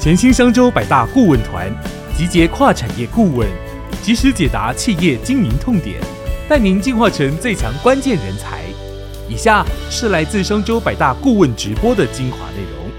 全新商州百大顾问团集结跨产业顾问，及时解答企业经营痛点，带您进化成最强关键人才。以下是来自商州百大顾问直播的精华内容。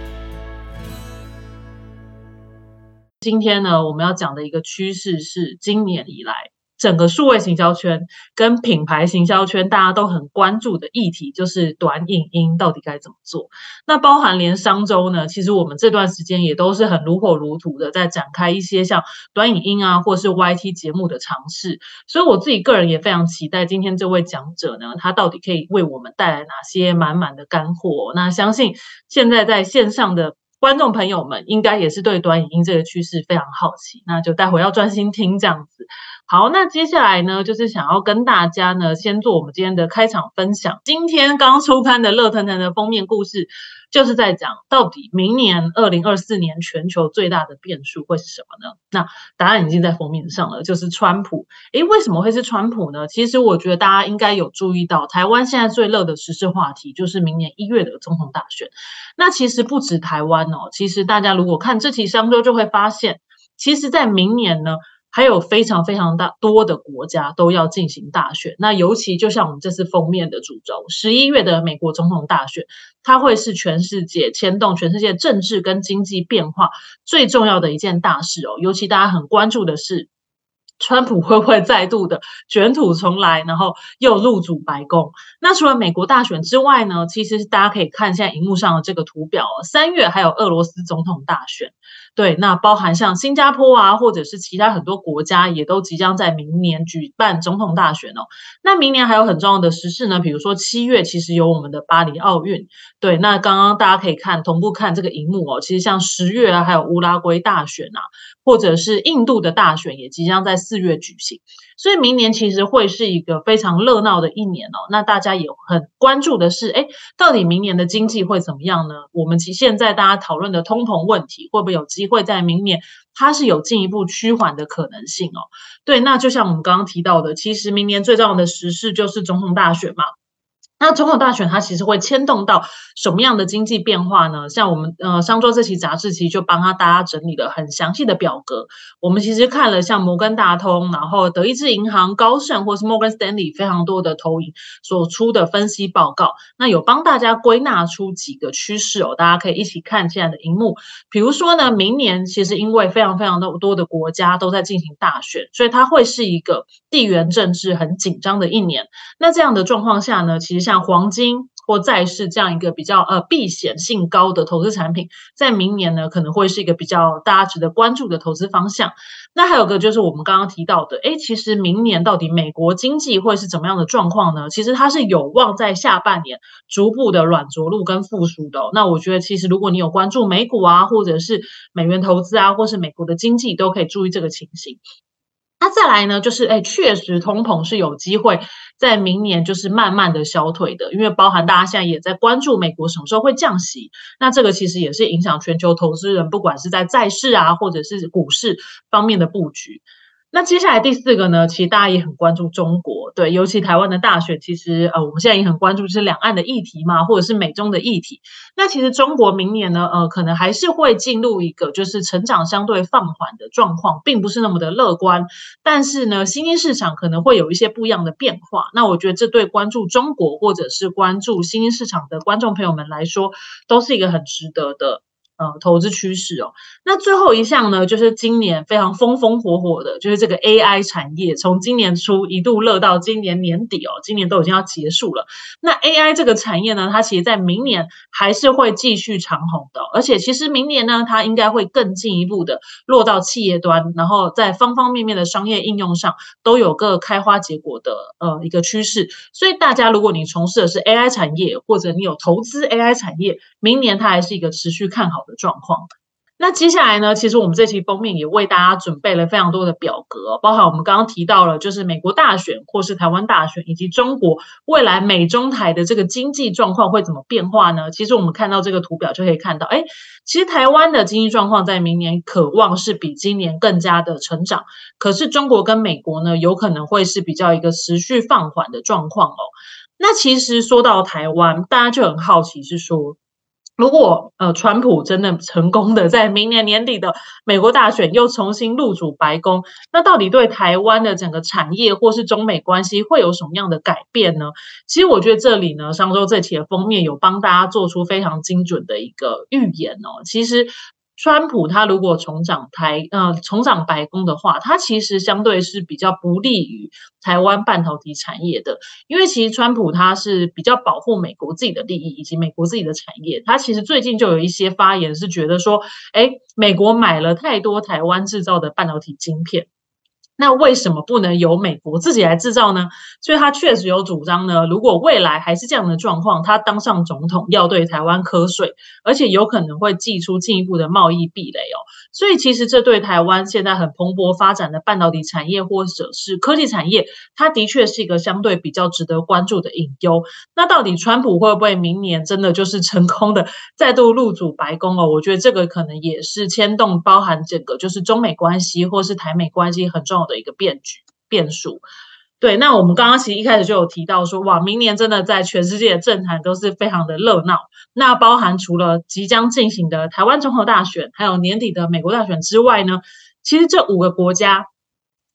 今天呢，我们要讲的一个趋势是今年以来。整个数位行销圈跟品牌行销圈，大家都很关注的议题，就是短影音到底该怎么做。那包含连商周呢，其实我们这段时间也都是很如火如荼的在展开一些像短影音啊，或是 YT 节目的尝试。所以我自己个人也非常期待今天这位讲者呢，他到底可以为我们带来哪些满满的干货。那相信现在在线上的观众朋友们，应该也是对短影音这个趋势非常好奇。那就待会要专心听这样子。好，那接下来呢，就是想要跟大家呢，先做我们今天的开场分享。今天刚出刊的热腾腾的封面故事，就是在讲到底明年二零二四年全球最大的变数会是什么呢？那答案已经在封面上了，就是川普。诶，为什么会是川普呢？其实我觉得大家应该有注意到，台湾现在最热的时事话题就是明年一月的总统大选。那其实不止台湾哦，其实大家如果看这期商周就会发现，其实在明年呢。还有非常非常大多的国家都要进行大选，那尤其就像我们这次封面的主轴，十一月的美国总统大选，它会是全世界牵动全世界政治跟经济变化最重要的一件大事哦。尤其大家很关注的是，川普会不会再度的卷土重来，然后又入主白宫？那除了美国大选之外呢，其实大家可以看现在荧幕上的这个图表，哦三月还有俄罗斯总统大选。对，那包含像新加坡啊，或者是其他很多国家，也都即将在明年举办总统大选哦。那明年还有很重要的时事呢，比如说七月其实有我们的巴黎奥运。对，那刚刚大家可以看同步看这个荧幕哦，其实像十月啊，还有乌拉圭大选啊，或者是印度的大选也即将在四月举行。所以明年其实会是一个非常热闹的一年哦。那大家也很关注的是，哎，到底明年的经济会怎么样呢？我们其现在大家讨论的通膨问题，会不会有机会在明年它是有进一步趋缓的可能性哦？对，那就像我们刚刚提到的，其实明年最重要的时事就是总统大选嘛。那总统大选它其实会牵动到什么样的经济变化呢？像我们呃上周这期杂志其实就帮他大家整理了很详细的表格。我们其实看了像摩根大通、然后德意志银行、高盛或是 Morgan Stanley 非常多的投影所出的分析报告，那有帮大家归纳出几个趋势哦，大家可以一起看现在的荧幕。比如说呢，明年其实因为非常非常的多的国家都在进行大选，所以它会是一个地缘政治很紧张的一年。那这样的状况下呢，其实像黄金或债市这样一个比较呃避险性高的投资产品，在明年呢可能会是一个比较大家值得关注的投资方向。那还有个就是我们刚刚提到的，诶，其实明年到底美国经济会是怎么样的状况呢？其实它是有望在下半年逐步的软着陆跟复苏的。那我觉得其实如果你有关注美股啊，或者是美元投资啊，或是美国的经济，都可以注意这个情形。那再来呢，就是哎，确实通膨是有机会在明年就是慢慢的消退的，因为包含大家现在也在关注美国什么时候会降息，那这个其实也是影响全球投资人，不管是在债市啊，或者是股市方面的布局。那接下来第四个呢，其实大家也很关注中国，对，尤其台湾的大选，其实呃，我们现在也很关注是两岸的议题嘛，或者是美中的议题。那其实中国明年呢，呃，可能还是会进入一个就是成长相对放缓的状况，并不是那么的乐观。但是呢，新兴市场可能会有一些不一样的变化。那我觉得这对关注中国或者是关注新兴市场的观众朋友们来说，都是一个很值得的。呃，投资趋势哦。那最后一项呢，就是今年非常风风火火的，就是这个 AI 产业，从今年初一度热到今年年底哦，今年都已经要结束了。那 AI 这个产业呢，它其实在明年还是会继续长红的，而且其实明年呢，它应该会更进一步的落到企业端，然后在方方面面的商业应用上都有个开花结果的呃一个趋势。所以大家如果你从事的是 AI 产业，或者你有投资 AI 产业，明年它还是一个持续看好。状况。那接下来呢？其实我们这期封面也为大家准备了非常多的表格，包含我们刚刚提到了，就是美国大选或是台湾大选，以及中国未来美中台的这个经济状况会怎么变化呢？其实我们看到这个图表就可以看到，哎，其实台湾的经济状况在明年渴望是比今年更加的成长，可是中国跟美国呢，有可能会是比较一个持续放缓的状况哦。那其实说到台湾，大家就很好奇是说。如果呃，川普真的成功的在明年年底的美国大选又重新入主白宫，那到底对台湾的整个产业或是中美关系会有什么样的改变呢？其实我觉得这里呢，上周这期的封面有帮大家做出非常精准的一个预言哦。其实。川普他如果重掌台呃重掌白宫的话，他其实相对是比较不利于台湾半导体产业的，因为其实川普他是比较保护美国自己的利益以及美国自己的产业。他其实最近就有一些发言是觉得说，哎，美国买了太多台湾制造的半导体晶片。那为什么不能由美国自己来制造呢？所以他确实有主张呢。如果未来还是这样的状况，他当上总统要对台湾瞌睡，而且有可能会寄出进一步的贸易壁垒哦。所以其实这对台湾现在很蓬勃发展的半导体产业或者是科技产业，它的确是一个相对比较值得关注的隐忧。那到底川普会不会明年真的就是成功的 再度入主白宫哦？我觉得这个可能也是牵动包含整个就是中美关系或是台美关系很重要。的一个变局变数，对，那我们刚刚其实一开始就有提到说，哇，明年真的在全世界的政坛都是非常的热闹。那包含除了即将进行的台湾综合大选，还有年底的美国大选之外呢，其实这五个国家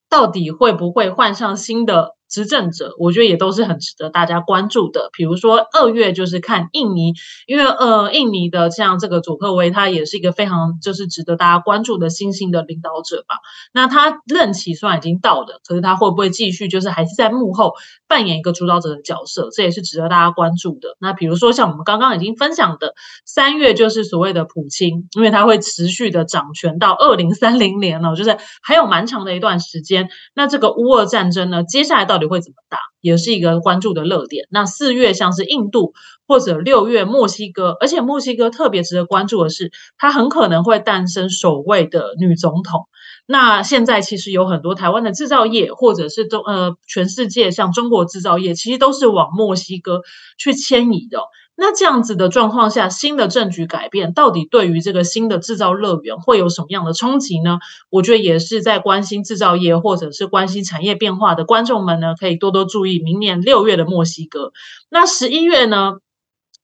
到底会不会换上新的？执政者，我觉得也都是很值得大家关注的。比如说二月就是看印尼，因为呃，印尼的像这个佐科威，他也是一个非常就是值得大家关注的新兴的领导者吧。那他任期虽然已经到了，可是他会不会继续就是还是在幕后扮演一个主导者的角色？这也是值得大家关注的。那比如说像我们刚刚已经分享的，三月就是所谓的普京，因为他会持续的掌权到二零三零年了，就是还有蛮长的一段时间。那这个乌俄战争呢，接下来到到底会怎么打，也是一个关注的热点。那四月像是印度，或者六月墨西哥，而且墨西哥特别值得关注的是，它很可能会诞生首位的女总统。那现在其实有很多台湾的制造业，或者是中呃全世界像中国制造业，其实都是往墨西哥去迁移的。那这样子的状况下，新的政局改变，到底对于这个新的制造乐园会有什么样的冲击呢？我觉得也是在关心制造业或者是关心产业变化的观众们呢，可以多多注意明年六月的墨西哥。那十一月呢？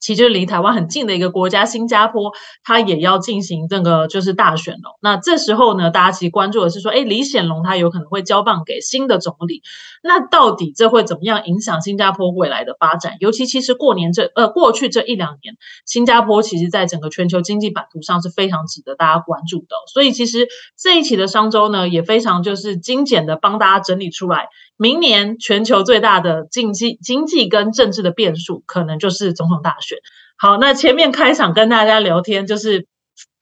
其实离台湾很近的一个国家，新加坡，它也要进行这个就是大选了。那这时候呢，大家其实关注的是说，哎，李显龙他有可能会交棒给新的总理。那到底这会怎么样影响新加坡未来的发展？尤其其实过年这呃过去这一两年，新加坡其实在整个全球经济版图上是非常值得大家关注的。所以其实这一期的商周呢，也非常就是精简的帮大家整理出来。明年全球最大的经济、经济跟政治的变数，可能就是总统大选。好，那前面开场跟大家聊天就是。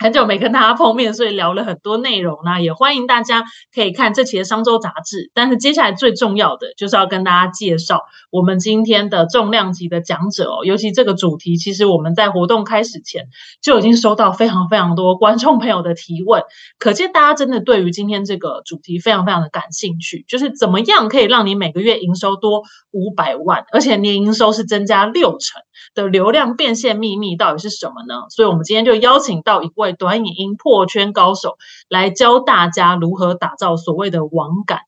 很久没跟大家碰面，所以聊了很多内容呢。也欢迎大家可以看这期的商周杂志。但是接下来最重要的就是要跟大家介绍我们今天的重量级的讲者哦。尤其这个主题，其实我们在活动开始前就已经收到非常非常多观众朋友的提问，可见大家真的对于今天这个主题非常非常的感兴趣。就是怎么样可以让你每个月营收多五百万，而且年营收是增加六成的流量变现秘密到底是什么呢？所以我们今天就邀请到一位。短影音破圈高手来教大家如何打造所谓的网感。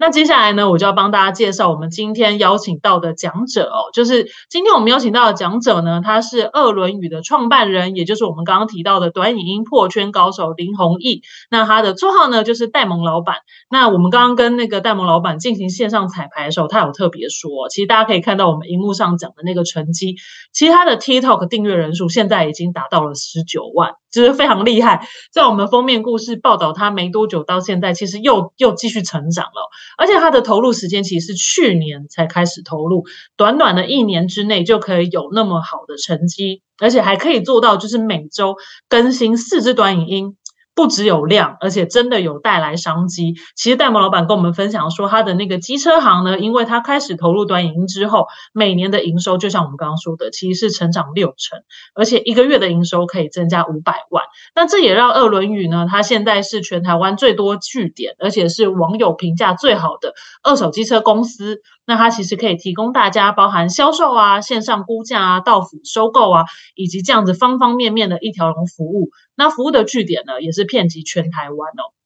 那接下来呢，我就要帮大家介绍我们今天邀请到的讲者哦。就是今天我们邀请到的讲者呢，他是二轮语的创办人，也就是我们刚刚提到的短影音破圈高手林弘毅。那他的绰号呢，就是戴蒙老板。那我们刚刚跟那个戴蒙老板进行线上彩排的时候，他有特别说，其实大家可以看到我们荧幕上讲的那个成绩，其实他的 TikTok 订阅人数现在已经达到了十九万。就是非常厉害，在我们封面故事报道他没多久，到现在其实又又继续成长了，而且他的投入时间其实是去年才开始投入，短短的一年之内就可以有那么好的成绩，而且还可以做到就是每周更新四支短影音。不只有量，而且真的有带来商机。其实戴蒙老板跟我们分享说，他的那个机车行呢，因为他开始投入短影音之后，每年的营收就像我们刚刚说的，其实是成长六成，而且一个月的营收可以增加五百万。那这也让二轮语呢，它现在是全台湾最多据点，而且是网友评价最好的二手机车公司。那它其实可以提供大家包含销售啊、线上估价啊、到府收购啊，以及这样子方方面面的一条龙服务。那服务的据点呢，也是遍及全台湾哦。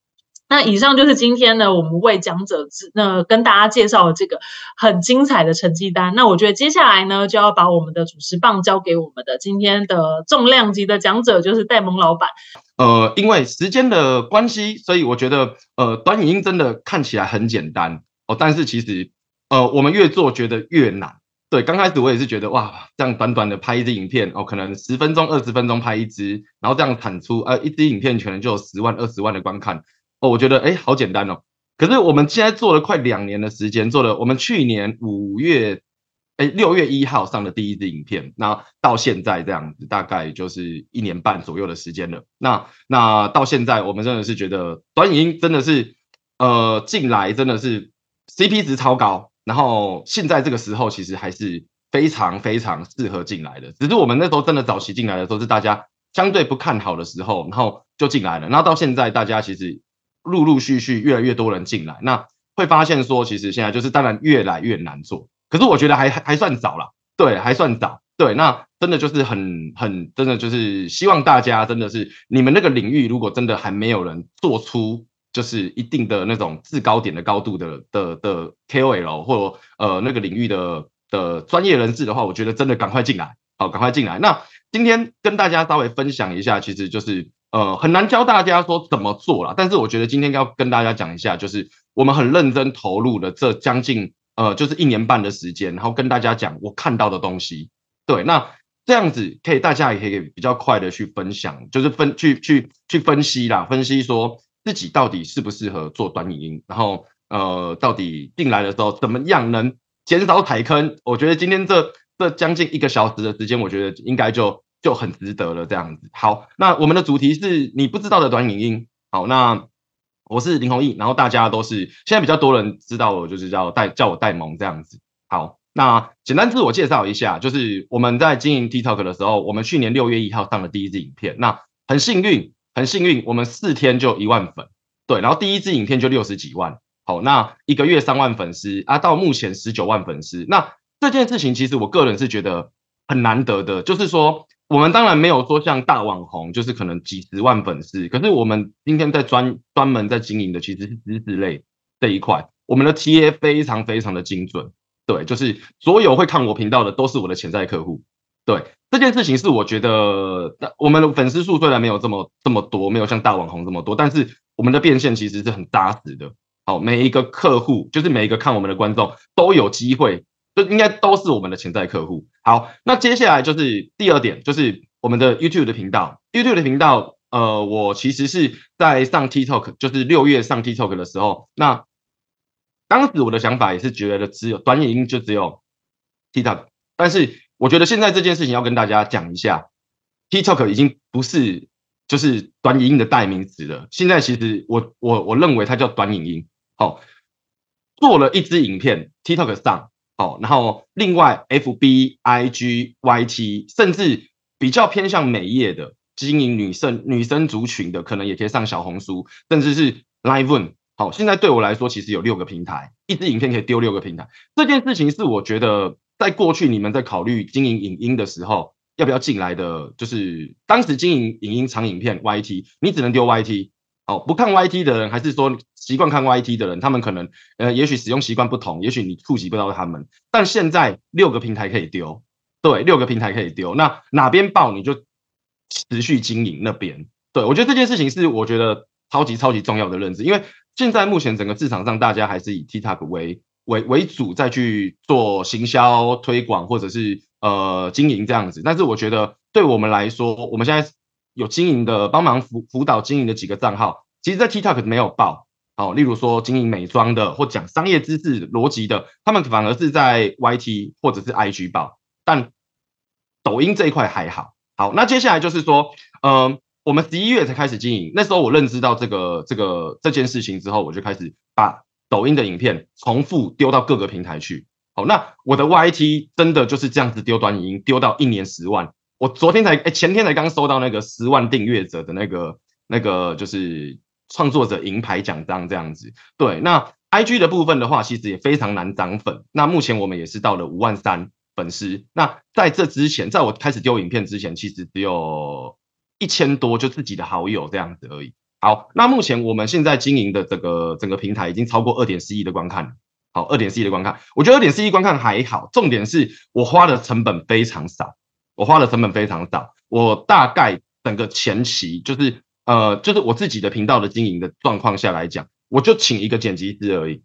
那以上就是今天呢，我们为讲者那跟大家介绍的这个很精彩的成绩单。那我觉得接下来呢，就要把我们的主持棒交给我们的今天的重量级的讲者，就是戴蒙老板。呃，因为时间的关系，所以我觉得呃，短影音真的看起来很简单哦，但是其实呃，我们越做觉得越难。对，刚开始我也是觉得哇，这样短短的拍一支影片哦，可能十分钟、二十分钟拍一支，然后这样产出呃一支影片可能就有十万、二十万的观看。哦，我觉得哎，好简单哦。可是我们现在做了快两年的时间，做了我们去年五月，哎六月一号上的第一支影片，那到现在这样子，大概就是一年半左右的时间了。那那到现在，我们真的是觉得短影音真的是，呃，进来真的是 CP 值超高。然后现在这个时候，其实还是非常非常适合进来的。只是我们那时候真的早期进来的时候，是大家相对不看好的时候，然后就进来了。然后到现在，大家其实。陆陆续续越来越多人进来，那会发现说，其实现在就是当然越来越难做，可是我觉得还还算早了，对，还算早，对，那真的就是很很真的就是希望大家真的是你们那个领域如果真的还没有人做出就是一定的那种制高点的高度的的的 KOL 或呃那个领域的的专业人士的话，我觉得真的赶快进来，好，赶快进来。那今天跟大家稍微分享一下，其实就是。呃，很难教大家说怎么做了，但是我觉得今天要跟大家讲一下，就是我们很认真投入了这将近呃，就是一年半的时间，然后跟大家讲我看到的东西。对，那这样子可以，大家也可以比较快的去分享，就是分去去去分析啦，分析说自己到底适不适合做短影音，然后呃，到底进来的时候怎么样能减少踩坑。我觉得今天这这将近一个小时的时间，我觉得应该就。就很值得了，这样子。好，那我们的主题是你不知道的短影音。好，那我是林弘毅，然后大家都是现在比较多人知道我，就是叫戴叫我戴蒙这样子。好，那简单自我介绍一下，就是我们在经营 TikTok 的时候，我们去年六月一号上的第一支影片，那很幸运，很幸运，我们四天就一万粉，对，然后第一支影片就六十几万。好，那一个月三万粉丝啊，到目前十九万粉丝。那这件事情其实我个人是觉得很难得的，就是说。我们当然没有说像大网红，就是可能几十万粉丝。可是我们今天在专专门在经营的其实是知识类这一块，我们的 TA 非常非常的精准。对，就是所有会看我频道的都是我的潜在客户。对，这件事情是我觉得，我们的粉丝数虽然没有这么这么多，没有像大网红这么多，但是我们的变现其实是很扎实的。好，每一个客户，就是每一个看我们的观众都有机会。就应该都是我们的潜在客户。好，那接下来就是第二点，就是我们的 YouTube 的频道。YouTube 的频道，呃，我其实是在上 TikTok，就是六月上 TikTok 的时候，那当时我的想法也是觉得只有短影音就只有 TikTok，但是我觉得现在这件事情要跟大家讲一下，TikTok 已经不是就是短影音的代名词了。现在其实我我我认为它叫短影音。好，做了一支影片 TikTok 上。哦，然后另外，F B I G Y T，甚至比较偏向美业的经营女生女生族群的，可能也可以上小红书，甚至是 Live One。好，现在对我来说，其实有六个平台，一支影片可以丢六个平台。这件事情是我觉得，在过去你们在考虑经营影音的时候，要不要进来的，就是当时经营影音长影片 Y T，你只能丢 Y T。哦，不看 YT 的人，还是说习惯看 YT 的人，他们可能呃，也许使用习惯不同，也许你触及不到他们。但现在六个平台可以丢，对，六个平台可以丢，那哪边爆你就持续经营那边。对我觉得这件事情是我觉得超级超级重要的认知，因为现在目前整个市场上大家还是以 TikTok 为为为主，再去做行销推广或者是呃经营这样子。但是我觉得对我们来说，我们现在。有经营的帮忙辅辅导经营的几个账号，其实，在 TikTok 没有报，好，例如说经营美妆的或讲商业知识逻辑的，他们反而是在 YT 或者是 IG 报，但抖音这一块还好。好，那接下来就是说，嗯，我们十一月才开始经营，那时候我认知到这个这个这件事情之后，我就开始把抖音的影片重复丢到各个平台去。好，那我的 YT 真的就是这样子丢短影音，丢到一年十万。我昨天才哎，前天才刚收到那个十万订阅者的那个那个就是创作者银牌奖章这样子。对，那 I G 的部分的话，其实也非常难涨粉。那目前我们也是到了五万三粉丝。那在这之前，在我开始丢影片之前，其实只有一千多就自己的好友这样子而已。好，那目前我们现在经营的这个整个平台已经超过二点四亿的观看。好，二点四亿的观看，我觉得二点四亿观看还好，重点是我花的成本非常少，我花的成本非常少，我大概整个前期就是呃，就是我自己的频道的经营的状况下来讲，我就请一个剪辑师而已，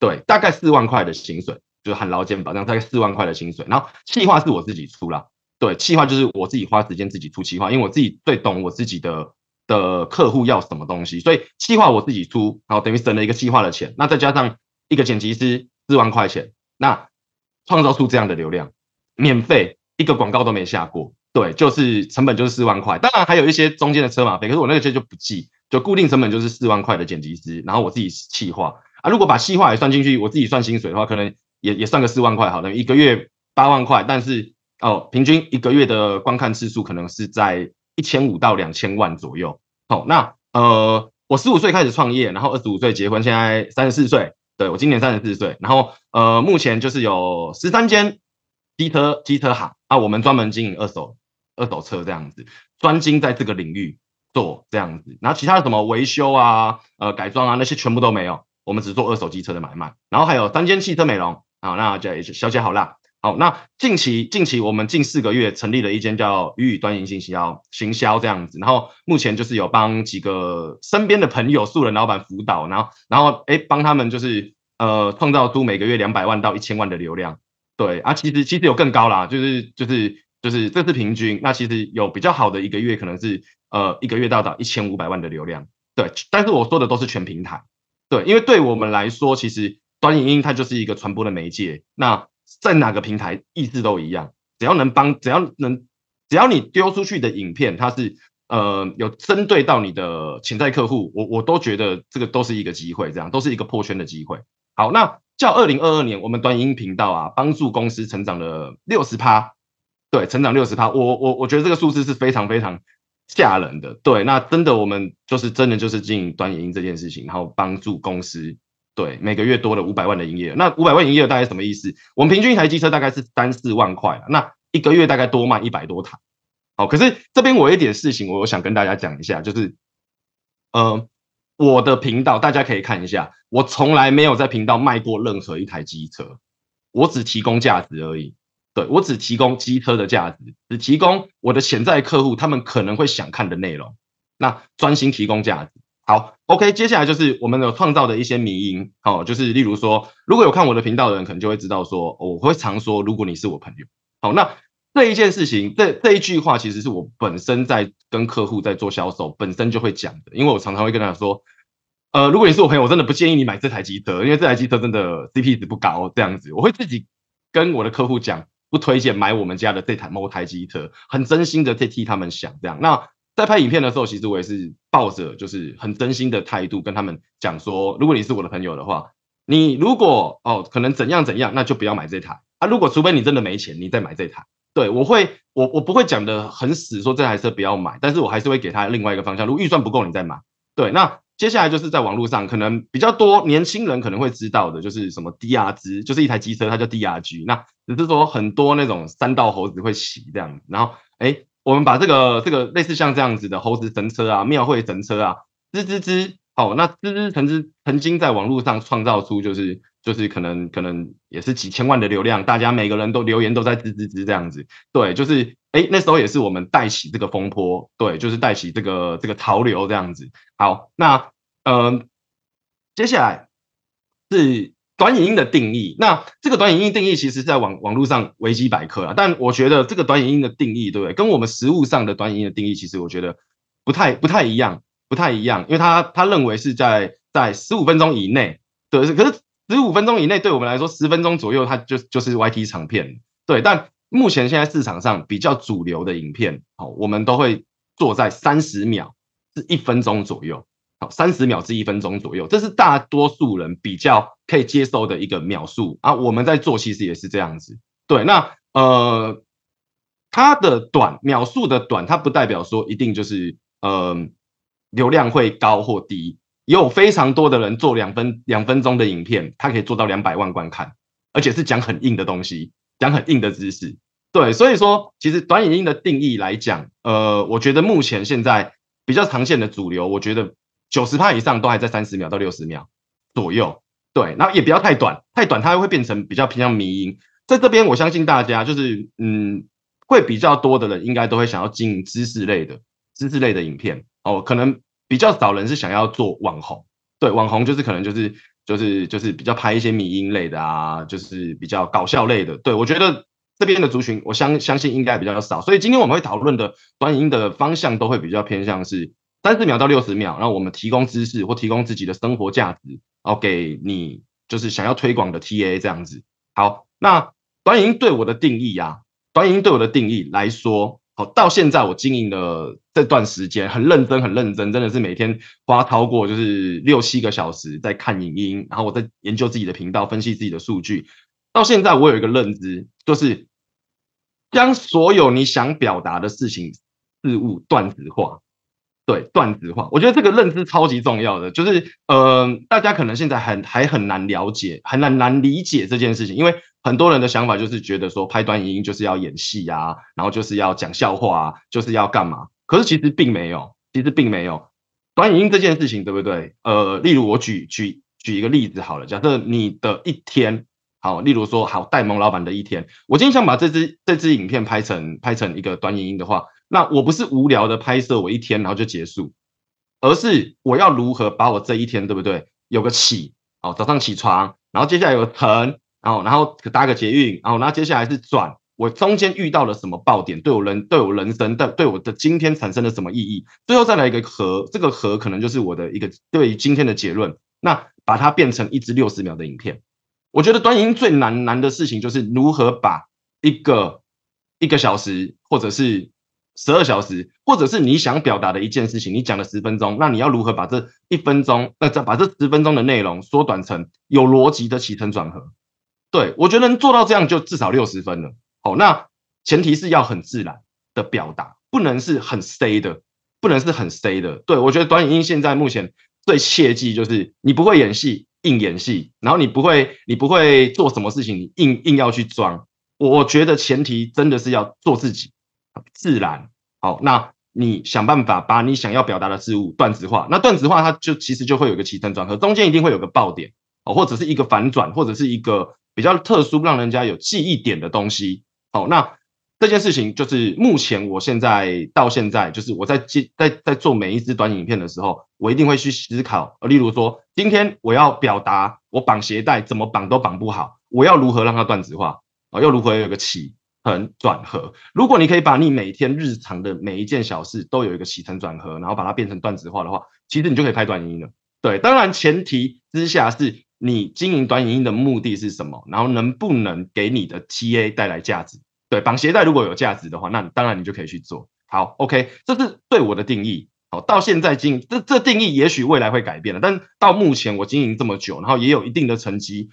对，大概四万块的薪水，就是很劳健保障，大概四万块的薪水，然后企划是我自己出啦，对，企划就是我自己花时间自己出企划，因为我自己最懂我自己的的客户要什么东西，所以企划我自己出，然后等于省了一个企划的钱，那再加上。一个剪辑师四万块钱，那创造出这样的流量，免费一个广告都没下过，对，就是成本就是四万块，当然还有一些中间的车马费，可是我那个些就不计，就固定成本就是四万块的剪辑师，然后我自己细化啊，如果把细化也算进去，我自己算薪水的话，可能也也算个四万块，好的，一个月八万块，但是哦，平均一个月的观看次数可能是在一千五到两千万左右，好，那呃，我十五岁开始创业，然后二十五岁结婚，现在三十四岁。对我今年三十四岁，然后呃，目前就是有十三间机车机车行啊，我们专门经营二手二手车这样子，专精在这个领域做这样子，然后其他的什么维修啊、呃改装啊那些全部都没有，我们只做二手机车的买卖，然后还有三间汽车美容啊，那叫小姐好啦。好，那近期近期我们近四个月成立了一间叫鱼与端银行销行销这样子，然后目前就是有帮几个身边的朋友素人老板辅导，然后然后哎帮他们就是呃创造出每个月两百万到一千万的流量，对啊，其实其实有更高啦，就是就是就是这是平均，那其实有比较好的一个月可能是呃一个月到达一千五百万的流量，对，但是我说的都是全平台，对，因为对我们来说，其实短影音它就是一个传播的媒介，那。在哪个平台意思都一样，只要能帮，只要能，只要你丢出去的影片，它是呃有针对到你的潜在客户，我我都觉得这个都是一个机会，这样都是一个破圈的机会。好，那叫二零二二年，我们短音频道啊，帮助公司成长了六十趴，对，成长六十趴，我我我觉得这个数字是非常非常吓人的，对，那真的我们就是真的就是经营短影音这件事情，然后帮助公司。对，每个月多了五百万的营业额，那五百万营业额大概什么意思？我们平均一台机车大概是三四万块，那一个月大概多卖一百多台。好，可是这边我有一点事情，我想跟大家讲一下，就是，呃，我的频道大家可以看一下，我从来没有在频道卖过任何一台机车，我只提供价值而已。对我只提供机车的价值，只提供我的潜在客户他们可能会想看的内容，那专心提供价值。好，OK，接下来就是我们有创造的一些迷因，哦，就是例如说，如果有看我的频道的人，可能就会知道说，我会常说，如果你是我朋友，好，那这一件事情，这这一句话，其实是我本身在跟客户在做销售，本身就会讲的，因为我常常会跟他说，呃，如果你是我朋友，我真的不建议你买这台机车，因为这台机车真的 CP 值不高，这样子，我会自己跟我的客户讲，不推荐买我们家的这台某台机车，很真心的在替他们想，这样，那。在拍影片的时候，其实我也是抱着就是很真心的态度跟他们讲说，如果你是我的朋友的话，你如果哦可能怎样怎样，那就不要买这台啊。如果除非你真的没钱，你再买这台。对我会我我不会讲的很死，说这台车不要买，但是我还是会给他另外一个方向。如果预算不够，你再买。对，那接下来就是在网络上可能比较多年轻人可能会知道的，就是什么 DRG，就是一台机车，它叫 DRG。那只是说很多那种三道猴子会骑这样，然后哎。我们把这个这个类似像这样子的猴子神车啊、庙会神车啊，吱吱吱，哦，那吱吱曾经曾经在网络上创造出就是就是可能可能也是几千万的流量，大家每个人都留言都在吱吱吱这样子，对，就是哎那时候也是我们带起这个风波，对，就是带起这个这个潮流这样子。好，那嗯，接下来是。短影音的定义，那这个短影音定义其实在网网络上维基百科啊，但我觉得这个短影音的定义，对不对？跟我们实物上的短影音的定义，其实我觉得不太不太一样，不太一样，因为他他认为是在在十五分钟以内，对，可是十五分钟以内对我们来说，十分钟左右它就就是 YT 长片，对，但目前现在市场上比较主流的影片，好，我们都会做在三十秒至一分钟左右。三十秒至一分钟左右，这是大多数人比较可以接受的一个秒数啊。我们在做其实也是这样子。对，那呃，它的短秒数的短，它不代表说一定就是呃流量会高或低。也有非常多的人做两分两分钟的影片，他可以做到两百万观看，而且是讲很硬的东西，讲很硬的知识。对，所以说其实短影音的定义来讲，呃，我觉得目前现在比较常见的主流，我觉得。九十趴以上都还在三十秒到六十秒左右。对，然后也不要太短，太短它会变成比较偏向迷音。在这边，我相信大家就是嗯，会比较多的人应该都会想要经营知识类的知识类的影片哦，可能比较少人是想要做网红。对，网红就是可能就是就是就是比较拍一些迷音类的啊，就是比较搞笑类的。对我觉得这边的族群，我相相信应该比较少。所以今天我们会讨论的短音的方向都会比较偏向是三十秒到六十秒，然后我们提供知识或提供自己的生活价值。哦，给你就是想要推广的 TA 这样子。好，那短影音对我的定义呀，短影音对我的定义来说，好，到现在我经营的这段时间很认真，很认真，真的是每天花超过就是六七个小时在看影音，然后我在研究自己的频道，分析自己的数据。到现在我有一个认知，就是将所有你想表达的事情事物段子化。对段子化，我觉得这个认知超级重要的，就是呃，大家可能现在很还很难了解，很难难理解这件事情，因为很多人的想法就是觉得说拍短影音就是要演戏啊，然后就是要讲笑话啊，就是要干嘛？可是其实并没有，其实并没有短影音这件事情，对不对？呃，例如我举举举一个例子好了，假设你的一天，好，例如说好戴蒙老板的一天，我今天想把这支这支影片拍成拍成一个短影音的话。那我不是无聊的拍摄我一天然后就结束，而是我要如何把我这一天对不对？有个起哦早上起床，然后接下来有腾，然后然后搭个捷运，然后然后接下来是转，我中间遇到了什么爆点，对我人对我人生的对我的今天产生了什么意义，最后再来一个和，这个和可能就是我的一个对于今天的结论。那把它变成一支六十秒的影片，我觉得短影音最难难的事情就是如何把一个一个小时或者是。十二小时，或者是你想表达的一件事情，你讲了十分钟，那你要如何把这一分钟，那再把这十分钟的内容缩短成有逻辑的起承转合？对我觉得能做到这样就至少六十分了。好，那前提是要很自然的表达，不能是很 C 的，不能是很 C 的。对我觉得短影音现在目前最切记就是你不会演戏硬演戏，然后你不会你不会做什么事情你硬硬要去装。我觉得前提真的是要做自己。自然好，那你想办法把你想要表达的事物段子化，那段子化它就其实就会有个起承转合，中间一定会有个爆点哦，或者是一个反转，或者是一个比较特殊让人家有记忆点的东西。好，那这件事情就是目前我现在到现在，就是我在接在在做每一支短影片的时候，我一定会去思考，例如说今天我要表达我绑鞋带怎么绑都绑不好，我要如何让它段子化啊？要如何有个起？很转合，如果你可以把你每天日常的每一件小事都有一个起承转合，然后把它变成段子化的话，其实你就可以拍短影音了。对，当然前提之下是你经营短影音的目的是什么，然后能不能给你的 TA 带来价值。对，绑鞋带如果有价值的话，那当然你就可以去做。好，OK，这是对我的定义。好，到现在经这这定义也许未来会改变了，但到目前我经营这么久，然后也有一定的成绩，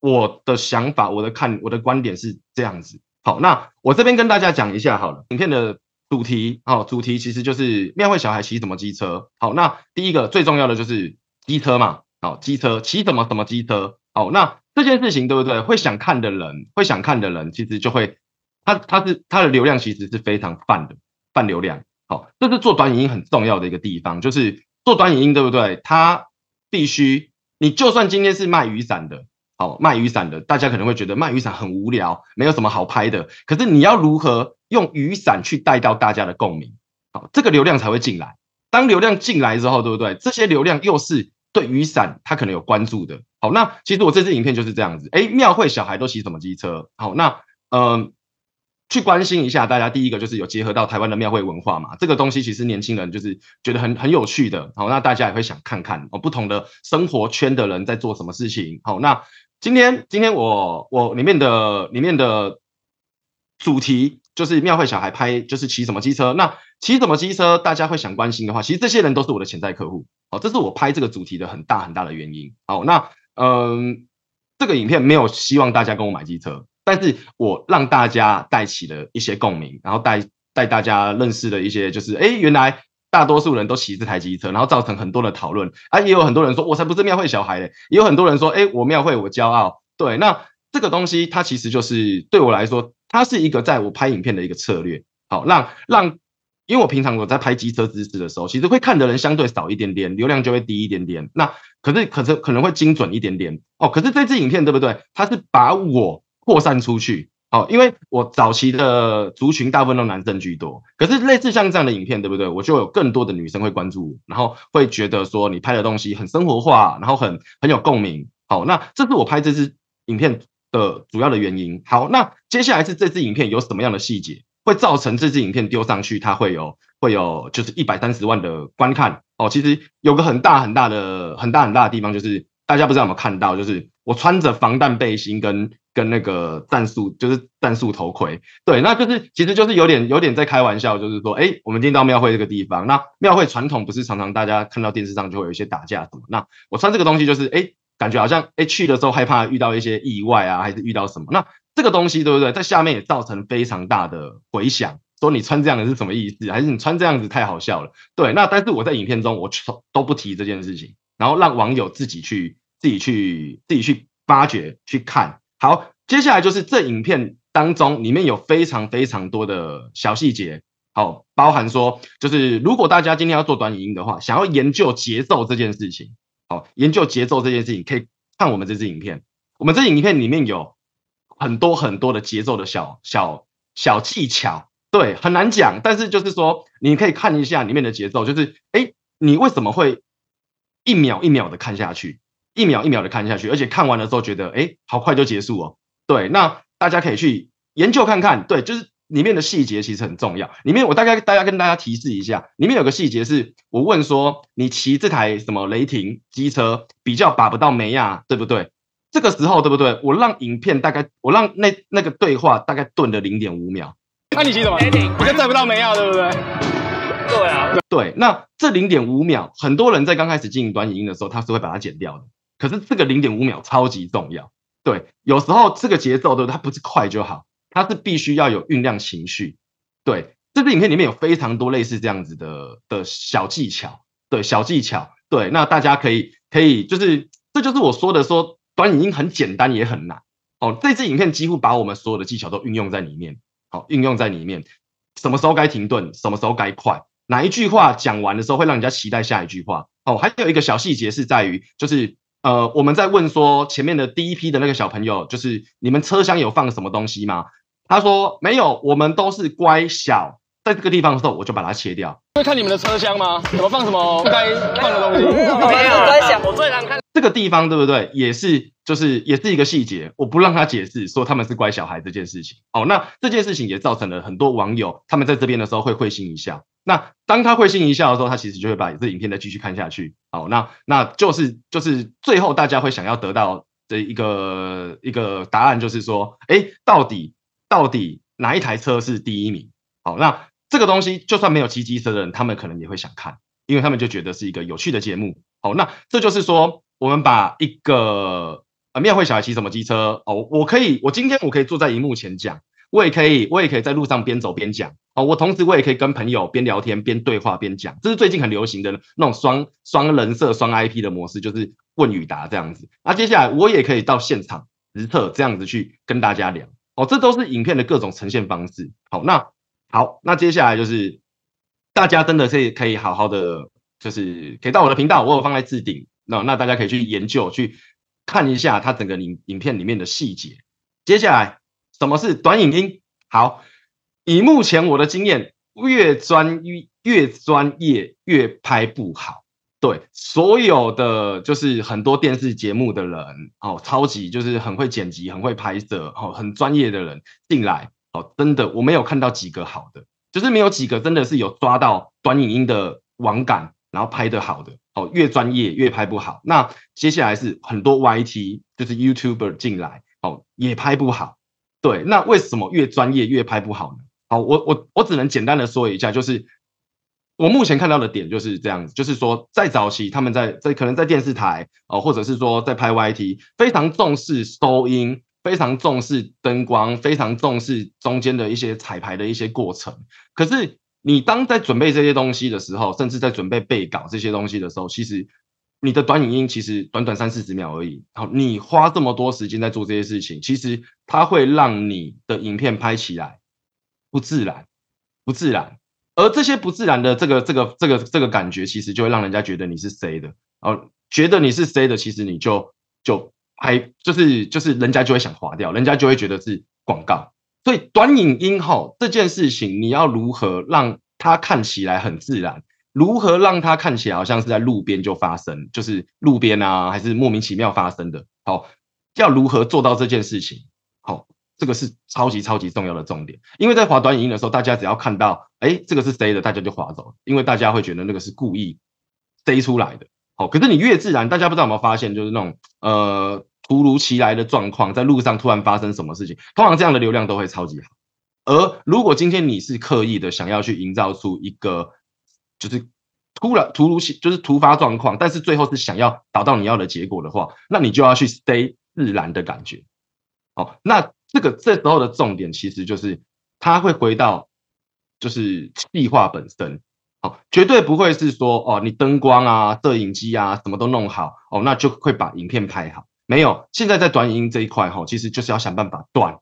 我的想法，我的看，我的观点是这样子。好，那我这边跟大家讲一下好了。影片的主题，好，主题其实就是庙会小孩骑什么机车。好，那第一个最重要的就是机车嘛，好，机车骑什么什么机车。好，那这件事情对不对？会想看的人，会想看的人，其实就会，他他是他的流量其实是非常泛的，泛流量。好，这是做短影音很重要的一个地方，就是做短影音对不对？他必须，你就算今天是卖雨伞的。好卖雨伞的，大家可能会觉得卖雨伞很无聊，没有什么好拍的。可是你要如何用雨伞去带到大家的共鸣？好，这个流量才会进来。当流量进来之后，对不对？这些流量又是对雨伞他可能有关注的。好，那其实我这支影片就是这样子。哎，庙会小孩都骑什么机车？好，那嗯，去关心一下大家。第一个就是有结合到台湾的庙会文化嘛，这个东西其实年轻人就是觉得很很有趣的。好，那大家也会想看看哦，不同的生活圈的人在做什么事情。好，那。今天，今天我我里面的里面的主题就是庙会小孩拍，就是骑什么机车。那骑什么机车，大家会想关心的话，其实这些人都是我的潜在客户。好，这是我拍这个主题的很大很大的原因。好，那嗯，这个影片没有希望大家跟我买机车，但是我让大家带起了一些共鸣，然后带带大家认识了一些，就是哎，原来。大多数人都骑这台机车，然后造成很多的讨论啊，也有很多人说，我才不是庙会小孩嘞，也有很多人说，哎，我庙会我骄傲。对，那这个东西它其实就是对我来说，它是一个在我拍影片的一个策略，好让让因为我平常我在拍机车姿势的时候，其实会看的人相对少一点点，流量就会低一点点。那可是可是可能会精准一点点哦。可是这支影片对不对？它是把我扩散出去哦，因为我早期的族群大部分都男生居多。可是类似像这样的影片对不对？我就有更多的女生会关注，然后会觉得说你拍的东西很生活化，然后很很有共鸣。好，那这是我拍这支影片的主要的原因。好，那接下来是这支影片有什么样的细节？会造成这支影片丢上去，它会有会有就是一百三十万的观看哦。其实有个很大很大的很大很大的地方，就是大家不知道有没有看到，就是我穿着防弹背心跟跟那个战术就是战术头盔，对，那就是其实就是有点有点在开玩笑，就是说，哎，我们进到庙会这个地方，那庙会传统不是常常大家看到电视上就会有一些打架什么，那我穿这个东西就是哎，感觉好像哎去的时候害怕遇到一些意外啊，还是遇到什么那。这个东西对不对？在下面也造成非常大的回响，说你穿这样的是什么意思？还是你穿这样子太好笑了？对，那但是我在影片中我都不提这件事情，然后让网友自己去、自己去、自己去发掘、去看。好，接下来就是这影片当中里面有非常非常多的小细节，好，包含说就是如果大家今天要做短影音的话，想要研究节奏这件事情，好，研究节奏这件事情可以看我们这支影片。我们这影片里面有。很多很多的节奏的小小小技巧，对，很难讲。但是就是说，你可以看一下里面的节奏，就是哎，你为什么会一秒一秒的看下去，一秒一秒的看下去，而且看完了之后觉得哎，好快就结束哦。对，那大家可以去研究看看。对，就是里面的细节其实很重要。里面我大概大家跟大家提示一下，里面有个细节是我问说，你骑这台什么雷霆机车比较把不到梅亚，对不对？这个时候对不对？我让影片大概，我让那那个对话大概顿了零点五秒。那你骑什么？雷霆？我就载不到梅亚，对不对？对啊。对，那这零点五秒，很多人在刚开始经营短影音的时候，他是会把它剪掉的。可是这个零点五秒超级重要。对，有时候这个节奏对？它不是快就好，它是必须要有酝酿情绪。对，这支影片里面有非常多类似这样子的的小技巧。对，小技巧。对，那大家可以可以就是，这就是我说的说。短影音很简单也很难哦，这支影片几乎把我们所有的技巧都运用在里面，好，运用在里面。什么时候该停顿，什么时候该快，哪一句话讲完的时候会让人家期待下一句话哦。还有一个小细节是在于，就是呃，我们在问说前面的第一批的那个小朋友，就是你们车厢有放什么东西吗？他说没有，我们都是乖小。在这个地方的时候，我就把它切掉。会看你们的车厢吗？怎么放什么不该放的东西？没有，在想我最难看这个地方，对不对？也是，就是也是一个细节。我不让他解释说他们是乖小孩这件事情。哦，那这件事情也造成了很多网友他们在这边的时候会会心一笑。那当他会心一笑的时候，他其实就会把这影片再继续看下去。好，那那就是就是最后大家会想要得到的一个一个答案，就是说，哎，到底到底哪一台车是第一名？好，那。这个东西就算没有骑机车的人，他们可能也会想看，因为他们就觉得是一个有趣的节目。好，那这就是说，我们把一个呃庙会小孩骑什么机车哦，我可以，我今天我可以坐在荧幕前讲，我也可以，我也可以在路上边走边讲哦。我同时我也可以跟朋友边聊天边对话边讲，这是最近很流行的那种双双人设双 IP 的模式，就是问与答这样子。那接下来我也可以到现场实测这样子去跟大家聊哦，这都是影片的各种呈现方式。好，那。好，那接下来就是大家真的是可以好好的，就是可以到我的频道，我有放在置顶，那那大家可以去研究去看一下它整个影影片里面的细节。接下来什么是短影音？好，以目前我的经验，越专越越专业越拍不好。对，所有的就是很多电视节目的人哦，超级就是很会剪辑、很会拍摄、哦很专业的人进来。哦，真的，我没有看到几个好的，就是没有几个真的是有抓到短影音的网感，然后拍的好的。哦，越专业越拍不好。那接下来是很多 YT，就是 YouTuber 进来，哦，也拍不好。对，那为什么越专业越拍不好呢？好，我我我只能简单的说一下，就是我目前看到的点就是这样子，就是说在早期他们在在可能在电视台哦，或者是说在拍 YT，非常重视收音。非常重视灯光，非常重视中间的一些彩排的一些过程。可是你当在准备这些东西的时候，甚至在准备备稿这些东西的时候，其实你的短影音其实短短三四十秒而已。好，你花这么多时间在做这些事情，其实它会让你的影片拍起来不自然，不自然。而这些不自然的这个这个这个这个感觉，其实就会让人家觉得你是 C 的，哦，觉得你是 C 的，其实你就就还就是就是人家就会想划掉，人家就会觉得是广告。所以短影音吼这件事情，你要如何让它看起来很自然？如何让它看起来好像是在路边就发生，就是路边啊，还是莫名其妙发生的？好，要如何做到这件事情？好，这个是超级超级重要的重点。因为在滑短影音的时候，大家只要看到，哎，这个是谁的，大家就滑走，因为大家会觉得那个是故意 C 出来的。好，可是你越自然，大家不知道有没有发现，就是那种呃突如其来的状况，在路上突然发生什么事情，通常这样的流量都会超级好。而如果今天你是刻意的想要去营造出一个就是突然突如其就是突发状况，但是最后是想要达到你要的结果的话，那你就要去 stay 自然的感觉。好，那这个这时候的重点其实就是它会回到就是计划本身。好，绝对不会是说哦，你灯光啊、摄影机啊什么都弄好哦，那就会把影片拍好。没有，现在在短影音这一块哈，其实就是要想办法断。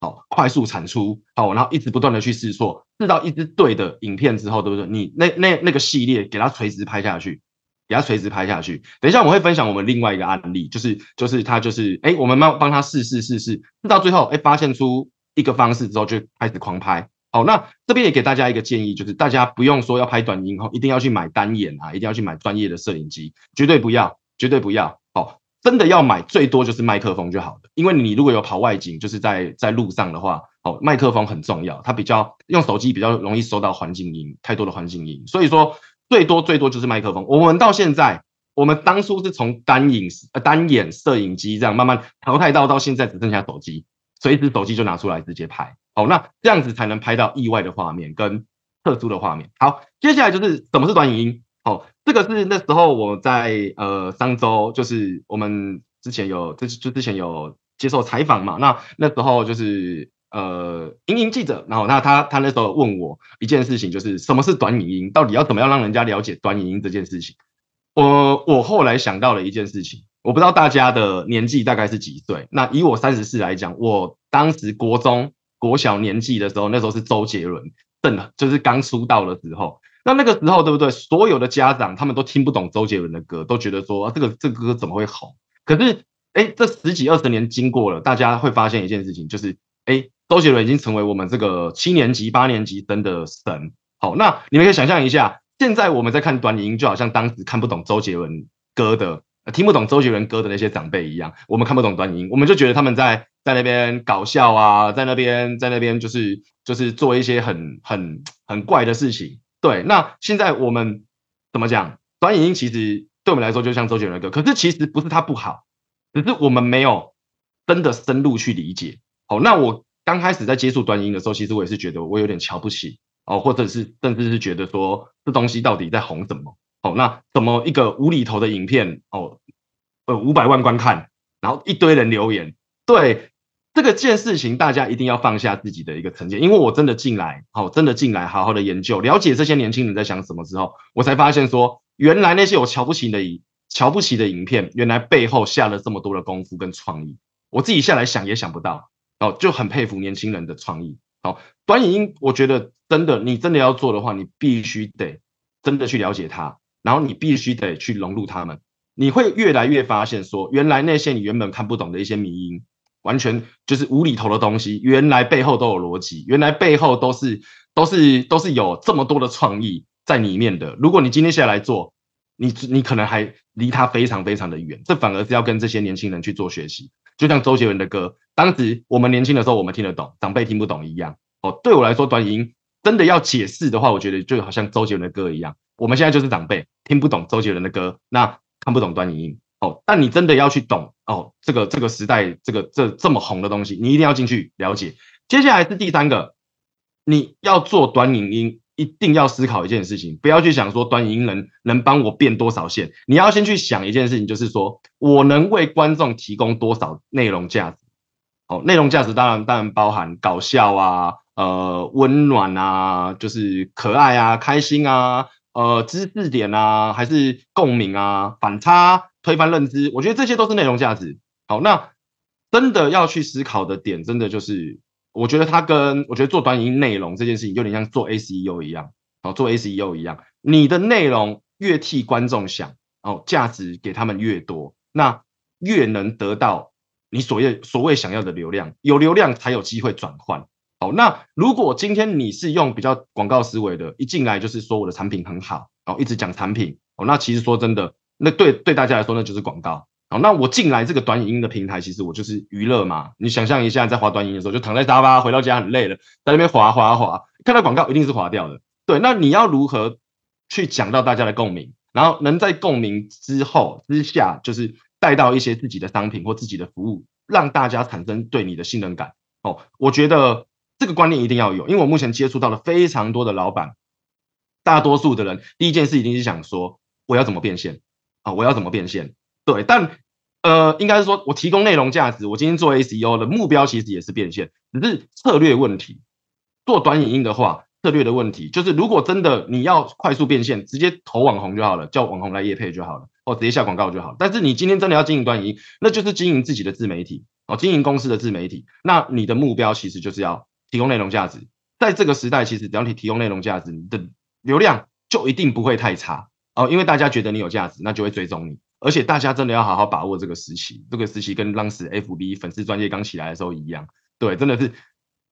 好，快速产出，好，然后一直不断的去试错，试到一支对的影片之后，对不对？你那那那个系列给它垂直拍下去，给它垂直拍下去。等一下我会分享我们另外一个案例，就是就是他就是哎，我们帮帮他试试试试，试到最后哎，发现出一个方式之后就开始狂拍。好，那这边也给大家一个建议，就是大家不用说要拍短音后一定要去买单眼啊，一定要去买专业的摄影机，绝对不要，绝对不要。好。真的要买最多就是麦克风就好了，因为你如果有跑外景，就是在在路上的话，哦，麦克风很重要，它比较用手机比较容易收到环境音，太多的环境音，所以说最多最多就是麦克风。我们到现在，我们当初是从单影呃单眼摄影机这样慢慢淘汰到到现在只剩下手机，随时手机就拿出来直接拍，好，那这样子才能拍到意外的画面跟特殊的画面。好，接下来就是什么是短影音。哦，这个是那时候我在呃上周，就是我们之前有，就就之前有接受采访嘛。那那时候就是呃，莹莹记者，然后那他他那时候问我一件事情，就是什么是短影音，到底要怎么样让人家了解短影音这件事情。我我后来想到了一件事情，我不知道大家的年纪大概是几岁。那以我三十四来讲，我当时国中国小年纪的时候，那时候是周杰伦正就是刚出道的时候。那那个时候，对不对？所有的家长他们都听不懂周杰伦的歌，都觉得说这个这个歌怎么会红？可是，哎，这十几二十年经过了，大家会发现一件事情，就是哎，周杰伦已经成为我们这个七年级、八年级生的神。好，那你们可以想象一下，现在我们在看短影音，就好像当时看不懂周杰伦歌的、听不懂周杰伦歌的那些长辈一样，我们看不懂短影音，我们就觉得他们在在那边搞笑啊，在那边在那边就是就是做一些很很很怪的事情。对，那现在我们怎么讲？短影音其实对我们来说就像周杰伦的歌，可是其实不是它不好，只是我们没有真的深入去理解。好，那我刚开始在接触短影音的时候，其实我也是觉得我有点瞧不起哦，或者是甚至是觉得说这东西到底在红什么？好，那怎么一个无厘头的影片哦，呃，五百万观看，然后一堆人留言，对。这个件事情，大家一定要放下自己的一个成见，因为我真的进来，好，真的进来，好好的研究了解这些年轻人在想什么之后，我才发现说，原来那些我瞧不起的、瞧不起的影片，原来背后下了这么多的功夫跟创意，我自己下来想也想不到，哦，就很佩服年轻人的创意。好，短影音，我觉得真的，你真的要做的话，你必须得真的去了解它，然后你必须得去融入他们，你会越来越发现说，原来那些你原本看不懂的一些迷音。完全就是无厘头的东西，原来背后都有逻辑，原来背后都是都是都是有这么多的创意在里面的。如果你今天下来做，你你可能还离他非常非常的远，这反而是要跟这些年轻人去做学习。就像周杰伦的歌，当时我们年轻的时候我们听得懂，长辈听不懂一样。哦，对我来说，短音真的要解释的话，我觉得就好像周杰伦的歌一样。我们现在就是长辈听不懂周杰伦的歌，那看不懂短影音。哦，但你真的要去懂哦，这个这个时代，这个这这么红的东西，你一定要进去了解。接下来是第三个，你要做短影音，一定要思考一件事情，不要去想说短影音能能帮我变多少线，你要先去想一件事情，就是说我能为观众提供多少内容价值。哦，内容价值当然当然包含搞笑啊，呃，温暖啊，就是可爱啊，开心啊，呃，知识点啊，还是共鸣啊，反差。推翻认知，我觉得这些都是内容价值。好，那真的要去思考的点，真的就是，我觉得它跟我觉得做短影音内容这件事情，有点像做 SEO 一样。哦，做 SEO 一样，你的内容越替观众想，哦，价值给他们越多，那越能得到你所谓所谓想要的流量，有流量才有机会转换。好，那如果今天你是用比较广告思维的，一进来就是说我的产品很好，然后一直讲产品，哦，那其实说真的，那对对大家来说那就是广告。好，那我进来这个短影音的平台，其实我就是娱乐嘛。你想象一下，在滑短音的时候，就躺在沙发，回到家很累了，在那边滑滑滑，看到广告一定是滑掉的。对，那你要如何去讲到大家的共鸣，然后能在共鸣之后之下，就是带到一些自己的商品或自己的服务，让大家产生对你的信任感。哦，我觉得这个观念一定要有，因为我目前接触到了非常多的老板，大多数的人第一件事一定是想说，我要怎么变现我要怎么变现？对，但呃，应该是说我提供内容价值，我今天做 SEO 的目标其实也是变现，只是策略问题。做短影音的话，策略的问题就是，如果真的你要快速变现，直接投网红就好了，叫网红来夜配就好了，或直接下广告就好。但是你今天真的要经营短影音，那就是经营自己的自媒体哦，经营公司的自媒体。那你的目标其实就是要提供内容价值。在这个时代，其实只要你提供内容价值，你的流量就一定不会太差哦，因为大家觉得你有价值，那就会追踪你。而且大家真的要好好把握这个时期，这个时期跟当时 FB 粉丝专业刚起来的时候一样，对，真的是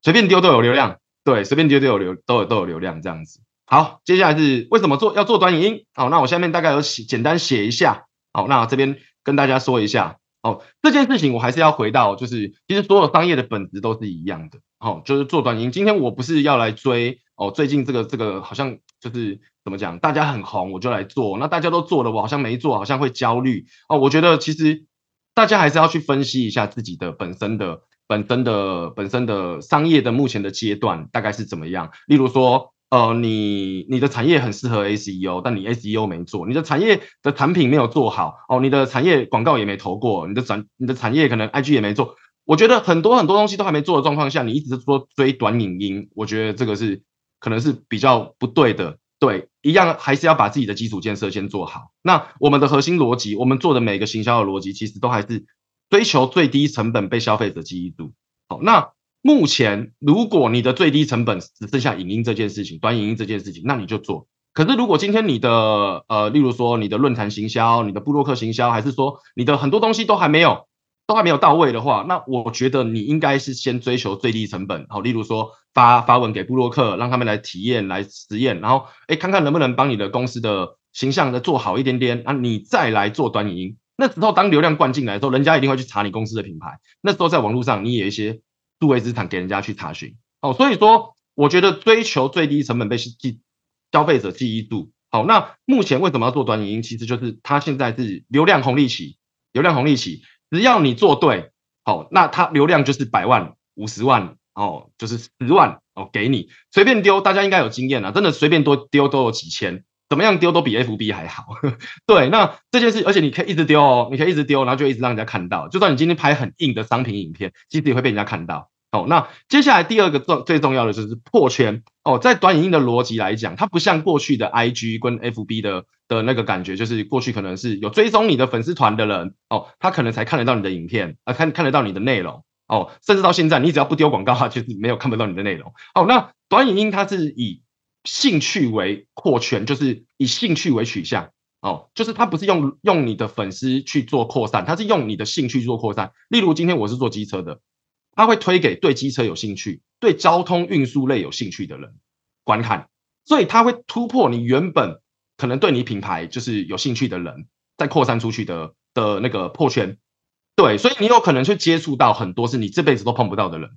随便丢都有流量，对，随便丢都有流都有都有流量这样子。好，接下来是为什么做要做短影音？好，那我下面大概有写简单写一下。好，那这边跟大家说一下。哦，这件事情我还是要回到，就是其实所有商业的本质都是一样的。好，就是做短影音。今天我不是要来追哦，最近这个这个好像就是。怎么讲？大家很红，我就来做。那大家都做了，我好像没做，好像会焦虑哦。我觉得其实大家还是要去分析一下自己的本身的、本身的、本身的商业的目前的阶段大概是怎么样。例如说，呃，你你的产业很适合 SEO，但你 SEO 没做，你的产业的产品没有做好哦，你的产业广告也没投过，你的产你的产业可能 IG 也没做。我觉得很多很多东西都还没做的状况下，你一直说追短影音，我觉得这个是可能是比较不对的。对，一样还是要把自己的基础建设先做好。那我们的核心逻辑，我们做的每个行销的逻辑，其实都还是追求最低成本被消费者记忆住。好，那目前如果你的最低成本只剩下影音这件事情，短影音这件事情，那你就做。可是如果今天你的呃，例如说你的论坛行销、你的布洛克行销，还是说你的很多东西都还没有。都还没有到位的话，那我觉得你应该是先追求最低成本，好，例如说发发文给布洛克，让他们来体验、来实验，然后哎，看看能不能帮你的公司的形象再做好一点点，那，你再来做短影音。那时候当流量灌进来的时候，人家一定会去查你公司的品牌。那时候在网络上，你也有一些数位资产给人家去查询，哦，所以说我觉得追求最低成本被记消费者记忆度。好，那目前为什么要做短影音？其实就是它现在是流量红利期，流量红利期。只要你做对，哦，那它流量就是百万、五十万，哦，就是十万，哦，给你随便丢，大家应该有经验了，真的随便多丢都有几千，怎么样丢都比 FB 还好。对，那这件事，而且你可以一直丢哦，你可以一直丢，然后就一直让人家看到，就算你今天拍很硬的商品影片，其实也会被人家看到。哦，那接下来第二个重最重要的就是破圈哦，在短影音的逻辑来讲，它不像过去的 IG 跟 FB 的的那个感觉，就是过去可能是有追踪你的粉丝团的人哦，他可能才看得到你的影片啊，看看得到你的内容哦，甚至到现在你只要不丢广告，他就是没有看不到你的内容哦。那短影音它是以兴趣为扩圈，就是以兴趣为取向哦，就是它不是用用你的粉丝去做扩散，它是用你的兴趣做扩散。例如今天我是做机车的。他会推给对机车有兴趣、对交通运输类有兴趣的人观看，所以他会突破你原本可能对你品牌就是有兴趣的人，再扩散出去的的那个破圈。对，所以你有可能去接触到很多是你这辈子都碰不到的人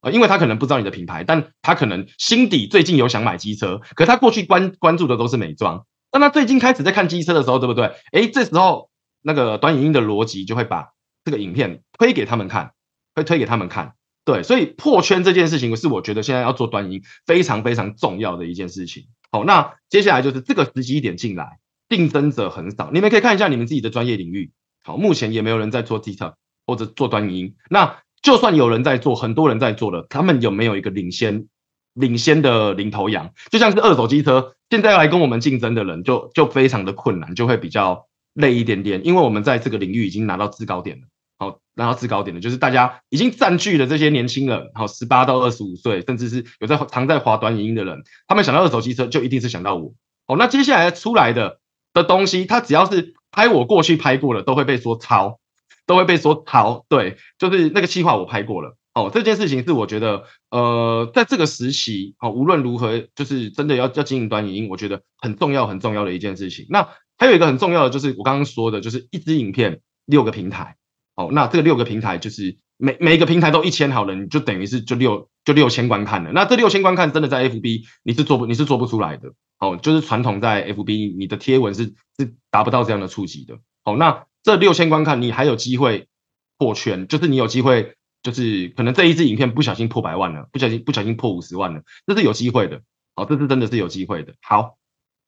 啊，因为他可能不知道你的品牌，但他可能心底最近有想买机车，可他过去关关注的都是美妆，那他最近开始在看机车的时候，对不对？诶，这时候那个短影音的逻辑就会把这个影片推给他们看。会推给他们看，对，所以破圈这件事情是我觉得现在要做端音非常非常重要的一件事情。好，那接下来就是这个时机点进来，竞争者很少，你们可以看一下你们自己的专业领域。好，目前也没有人在做 TikTok 或者做端音。那就算有人在做，很多人在做了，他们有没有一个领先领先的领头羊？就像是二手机车，现在要来跟我们竞争的人，就就非常的困难，就会比较累一点点，因为我们在这个领域已经拿到制高点了。好，拉到制高点的，就是大家已经占据了这些年轻人，好，十八到二十五岁，甚至是有在常在滑短影音的人，他们想到二手机车就一定是想到我。哦，那接下来出来的的东西，他只要是拍我过去拍过了，都会被说抄，都会被说抄。对，就是那个计划我拍过了。哦，这件事情是我觉得，呃，在这个时期，哦，无论如何，就是真的要要经营短影音，我觉得很重要很重要的一件事情。那还有一个很重要的，就是我刚刚说的，就是一支影片六个平台。哦，那这个六个平台就是每每一个平台都一千好人，就等于是就六就六千观看了。那这六千观看真的在 FB 你是做不你是做不出来的。哦，就是传统在 FB，你的贴文是是达不到这样的触及的。好，那这六千观看，你还有机会破圈，就是你有机会，就是可能这一支影片不小心破百万了，不小心不小心破五十万了，这是有机会的。好，这是真的是有机会的。好，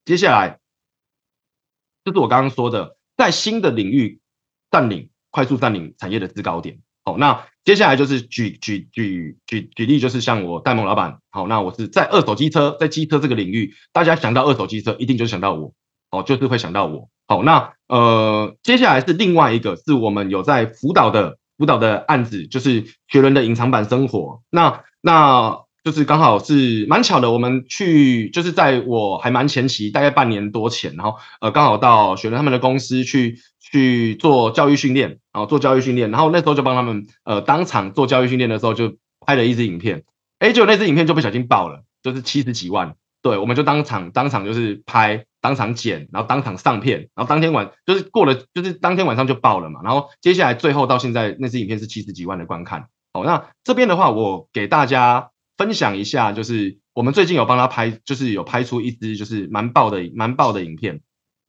接下来就是我刚刚说的，在新的领域占领、快速占领产业的制高点。好，那接下来就是举举举举举例，就是像我戴蒙老板，好，那我是在二手机车，在机车这个领域，大家想到二手机车，一定就想到我，哦，就是会想到我。好，那呃，接下来是另外一个，是我们有在辅导的辅导的案子，就是学伦的隐藏版生活。那那就是刚好是蛮巧的，我们去就是在我还蛮前期，大概半年多前，然后呃，刚好到学伦他们的公司去。去做教育训练，然后做教育训练，然后那时候就帮他们，呃，当场做教育训练的时候就拍了一支影片，哎，就那支影片就不小心爆了，就是七十几万，对，我们就当场当场就是拍，当场剪，然后当场上片，然后当天晚就是过了，就是当天晚上就爆了嘛，然后接下来最后到现在那支影片是七十几万的观看，好，那这边的话我给大家分享一下，就是我们最近有帮他拍，就是有拍出一支就是蛮爆的蛮爆的影片。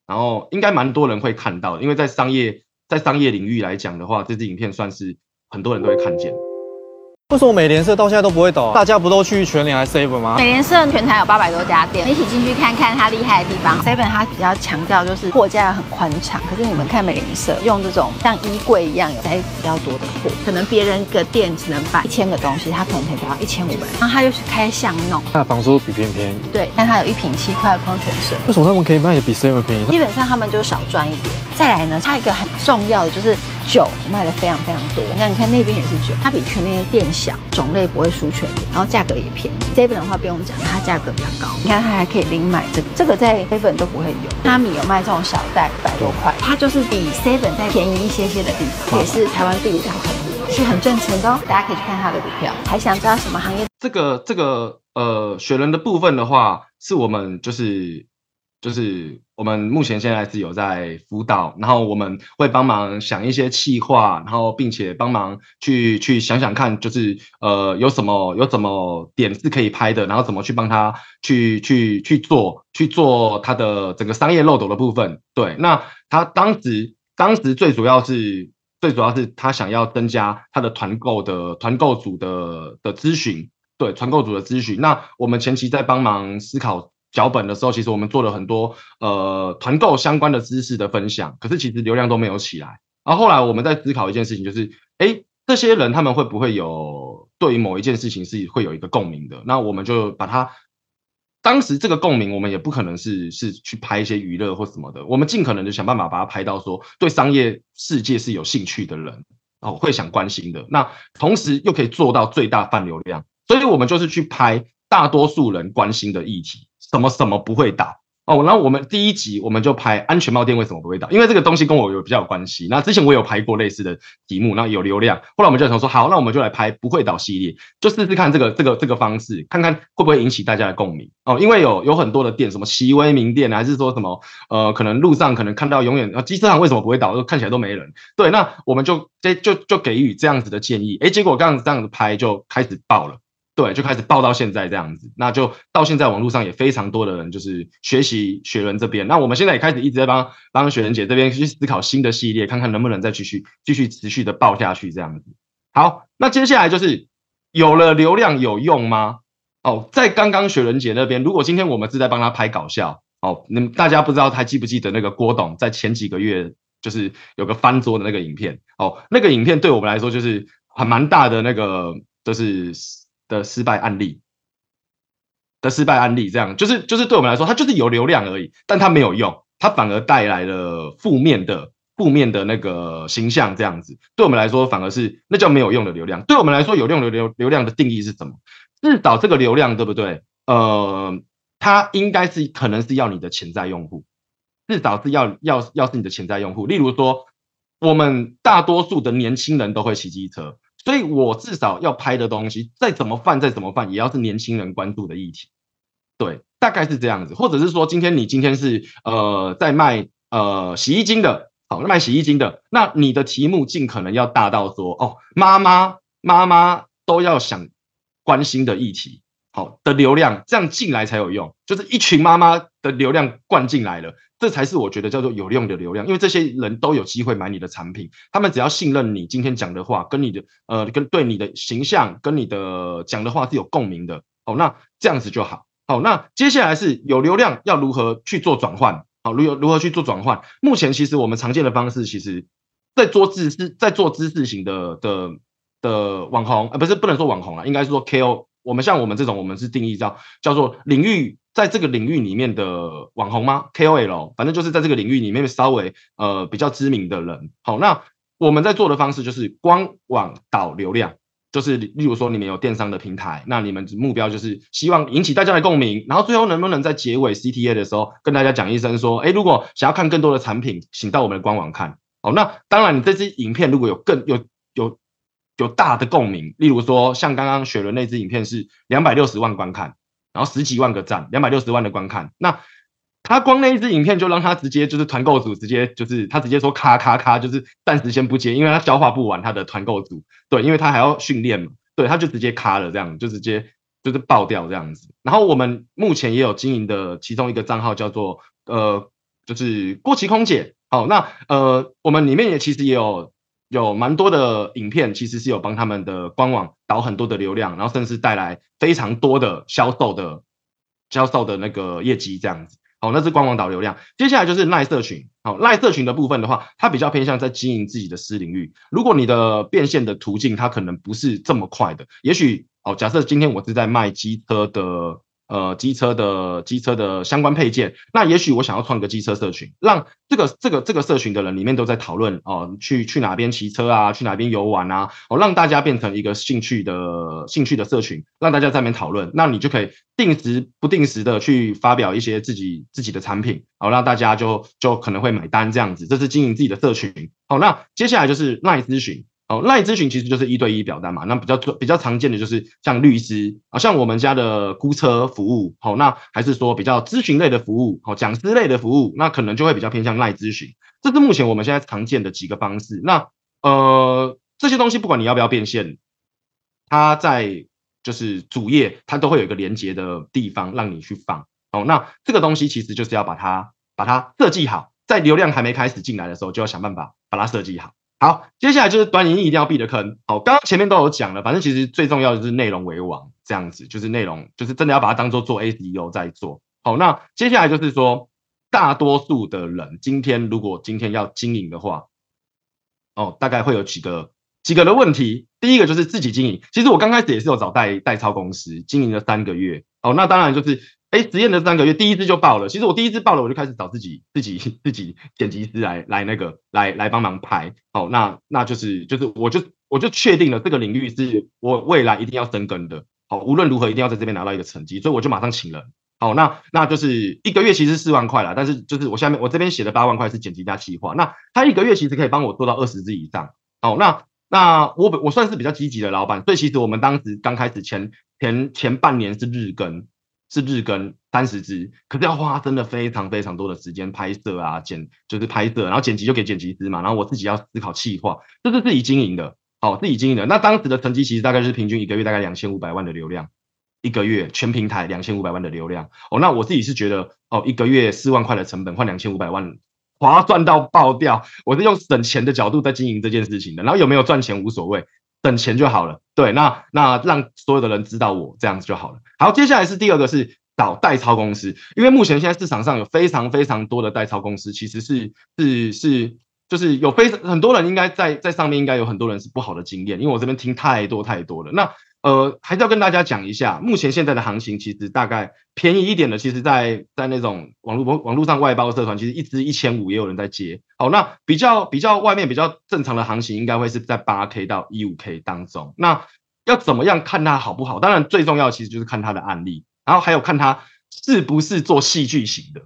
然后应该蛮多人会看到，因为在商业在商业领域来讲的话，这支影片算是很多人都会看见。为什么美联社到现在都不会倒？大家不都去全联还是 Seven 吗？美联社全台有八百多家店，一起进去看看它厉害的地方。Seven 它比较强调就是货架很宽敞，可是你们看美联社用这种像衣柜一样有塞比较多的货，可能别人个店只能摆一千个东西，它可能可以摆到一千五百。然后它又是开箱弄，它的房租比别人便宜。对，但它有一瓶七块的矿泉水。为什么他们可以卖的比 Seven 便宜？基本上他们就少赚一点。再来呢，它一个很重要的就是酒卖的非常非常多。那你看那边也是酒，它比全联的店小，种类不。会输全然后价格也便宜。seven 的话不用讲，它价格比较高。你看它还可以零买这个，这个在 seven 都不会有。他米有卖这种小袋，百多块，它就是比 seven 再便宜一些些的地方，也是台湾第五大客户，是很赚钱的哦。大家可以去看它的股票。还想知道什么行业？这个这个呃，雪人的部分的话，是我们就是。就是我们目前现在是有在辅导，然后我们会帮忙想一些企划，然后并且帮忙去去想想看，就是呃有什么有什么点是可以拍的，然后怎么去帮他去去去做去做他的整个商业漏斗的部分。对，那他当时当时最主要是最主要是他想要增加他的团购的团购组的的咨询，对团购组的咨询。那我们前期在帮忙思考。脚本的时候，其实我们做了很多呃团购相关的知识的分享，可是其实流量都没有起来。然后后来我们在思考一件事情，就是哎，这些人他们会不会有对于某一件事情是会有一个共鸣的？那我们就把它当时这个共鸣，我们也不可能是是去拍一些娱乐或什么的，我们尽可能的想办法把它拍到说对商业世界是有兴趣的人哦，会想关心的。那同时又可以做到最大泛流量，所以我们就是去拍大多数人关心的议题。什么什么不会倒哦？然后我们第一集我们就拍安全帽店为什么不会倒？因为这个东西跟我有比较有关系。那之前我有拍过类似的题目，那有流量。后来我们就想说，好，那我们就来拍不会倒系列，就试试看这个这个这个方式，看看会不会引起大家的共鸣哦。因为有有很多的店，什么奇威名店，还是说什么呃，可能路上可能看到永远啊，机车行为什么不会倒？看起来都没人。对，那我们就这就就给予这样子的建议。哎，结果这样子这样子拍就开始爆了。对，就开始爆到现在这样子，那就到现在网络上也非常多的人就是学习雪人这边。那我们现在也开始一直在帮帮雪人姐这边去思考新的系列，看看能不能再继续继续持续的爆下去这样子。好，那接下来就是有了流量有用吗？哦，在刚刚雪人姐那边，如果今天我们是在帮他拍搞笑，哦，那大家不知道还记不记得那个郭董在前几个月就是有个翻桌的那个影片？哦，那个影片对我们来说就是很蛮大的那个就是。的失败案例的失败案例，这样就是就是对我们来说，它就是有流量而已，但它没有用，它反而带来了负面的负面的那个形象这样子，对我们来说反而是那叫没有用的流量。对我们来说有用的流流量的定义是什么？至少这个流量对不对？呃，它应该是可能是要你的潜在用户，至少是要要要是你的潜在用户。例如说，我们大多数的年轻人都会骑机车，所以我至少要拍的东西再怎么泛再怎么泛，也要是年轻人关注的议题。对，大概是这样子，或者是说，今天你今天是呃在卖呃洗衣精的。好卖洗衣精的，那你的题目尽可能要大到说哦，妈妈妈妈都要想关心的议题，好的流量，这样进来才有用。就是一群妈妈的流量灌进来了，这才是我觉得叫做有用的流量，因为这些人都有机会买你的产品，他们只要信任你今天讲的话，跟你的呃跟对你的形象跟你的讲的话是有共鸣的，哦，那这样子就好。好，那接下来是有流量要如何去做转换？好，如何如何去做转换？目前其实我们常见的方式，其实，在做知识，在做知识型的的的网红，呃，不是不能说网红啊，应该是说 KO。我们像我们这种，我们是定义叫叫做领域，在这个领域里面的网红吗？KOL，反正就是在这个领域里面稍微呃比较知名的人。好，那我们在做的方式就是官网导流量。就是例如说，你们有电商的平台，那你们目标就是希望引起大家的共鸣，然后最后能不能在结尾 CTA 的时候跟大家讲一声说，哎，如果想要看更多的产品，请到我们的官网看。好，那当然，你这支影片如果有更有有有大的共鸣，例如说像刚刚雪伦那支影片是两百六十万观看，然后十几万个赞，两百六十万的观看，那。他光那一支影片就让他直接就是团购组直接就是他直接说咔咔咔就是暂时先不接，因为他消化不完他的团购组，对，因为他还要训练嘛，对，他就直接咔了这样，就直接就是爆掉这样子。然后我们目前也有经营的其中一个账号叫做呃就是郭琪空姐，好，那呃我们里面也其实也有有蛮多的影片，其实是有帮他们的官网导很多的流量，然后甚至带来非常多的销售的销售的那个业绩这样子。好，那是官网导流量。接下来就是赖社群。好，赖社群的部分的话，它比较偏向在经营自己的私领域。如果你的变现的途径，它可能不是这么快的。也许，哦，假设今天我是在卖机车的。呃，机车的机车的相关配件，那也许我想要创个机车社群，让这个这个这个社群的人里面都在讨论哦，去去哪边骑车啊，去哪边游玩啊，哦，让大家变成一个兴趣的兴趣的社群，让大家在那边讨论，那你就可以定时不定时的去发表一些自己自己的产品，好，让大家就就可能会买单这样子，这是经营自己的社群。好，那接下来就是耐咨询。哦，赖咨询其实就是一对一表单嘛，那比较比较常见的就是像律师啊，像我们家的估车服务，好，那还是说比较咨询类的服务，好，讲师类的服务，那可能就会比较偏向赖咨询，这是目前我们现在常见的几个方式。那呃，这些东西不管你要不要变现，它在就是主页它都会有一个连接的地方让你去放。哦，那这个东西其实就是要把它把它设计好，在流量还没开始进来的时候，就要想办法把它设计好。好，接下来就是短影音一定要避的坑。好，刚刚前面都有讲了，反正其实最重要的是内容为王，这样子就是内容，就是真的要把它当做做 SEO 在做。好，那接下来就是说，大多数的人今天如果今天要经营的话，哦，大概会有几个几个的问题。第一个就是自己经营，其实我刚开始也是有找代代操公司经营了三个月。哦，那当然就是。哎，实验的三个月，第一支就爆了。其实我第一支爆了，我就开始找自己、自己、自己剪辑师来来那个来来帮忙拍。好，那那就是就是我就我就确定了这个领域是我未来一定要深耕的。好，无论如何一定要在这边拿到一个成绩，所以我就马上请人。好，那那就是一个月其实四万块了，但是就是我下面我这边写的八万块是剪辑加企划。那他一个月其实可以帮我做到二十支以上。好，那那我我算是比较积极的老板，所以其实我们当时刚开始前前前半年是日更。是日更三十支，可是要花真的非常非常多的时间拍摄啊，剪就是拍摄，然后剪辑就给剪辑师嘛，然后我自己要思考企划，这是自己经营的，好自己经营的。那当时的成绩其实大概是平均一个月大概两千五百万的流量，一个月全平台两千五百万的流量。哦，那我自己是觉得哦，一个月四万块的成本换两千五百万，划算到爆掉。我是用省钱的角度在经营这件事情的，然后有没有赚钱无所谓。等钱就好了，对，那那让所有的人知道我这样子就好了。好，接下来是第二个是找代抄公司，因为目前现在市场上有非常非常多的代抄公司，其实是是是就是有非常很多人应该在在上面应该有很多人是不好的经验，因为我这边听太多太多了。那呃，还是要跟大家讲一下，目前现在的行情其实大概便宜一点的，其实在在那种网络网络上外包社团，其实一支一千五也有人在接。好，那比较比较外面比较正常的行情，应该会是在八 K 到一五 K 当中。那要怎么样看它好不好？当然最重要其实就是看它的案例，然后还有看它是不是做戏剧型的。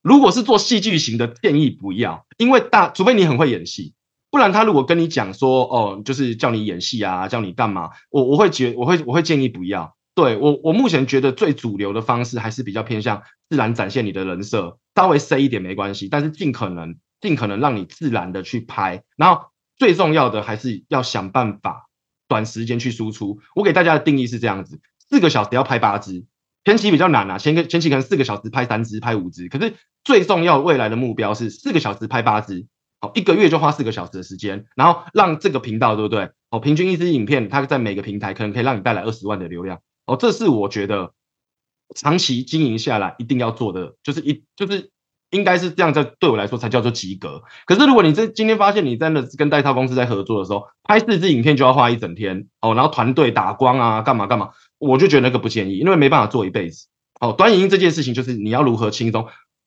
如果是做戏剧型的，建议不要，因为大除非你很会演戏。不然他如果跟你讲说，哦，就是叫你演戏啊，叫你干嘛，我我会觉我会我会建议不要。对我我目前觉得最主流的方式还是比较偏向自然展现你的人设，稍微 C 一点没关系，但是尽可能尽可能让你自然的去拍。然后最重要的还是要想办法短时间去输出。我给大家的定义是这样子：四个小时要拍八支，前期比较难啊，前个前期可能四个小时拍三支、拍五支，可是最重要未来的目标是四个小时拍八支。好，一个月就花四个小时的时间，然后让这个频道，对不对？哦，平均一支影片，它在每个平台可能可以让你带来二十万的流量。哦，这是我觉得长期经营下来一定要做的，就是一就是应该是这样，在对我来说才叫做及格。可是如果你这今天发现你真的跟代套公司在合作的时候，拍四支影片就要花一整天，哦，然后团队打光啊，干嘛干嘛，我就觉得那个不建议，因为没办法做一辈子。哦，短影音这件事情就是你要如何轻松。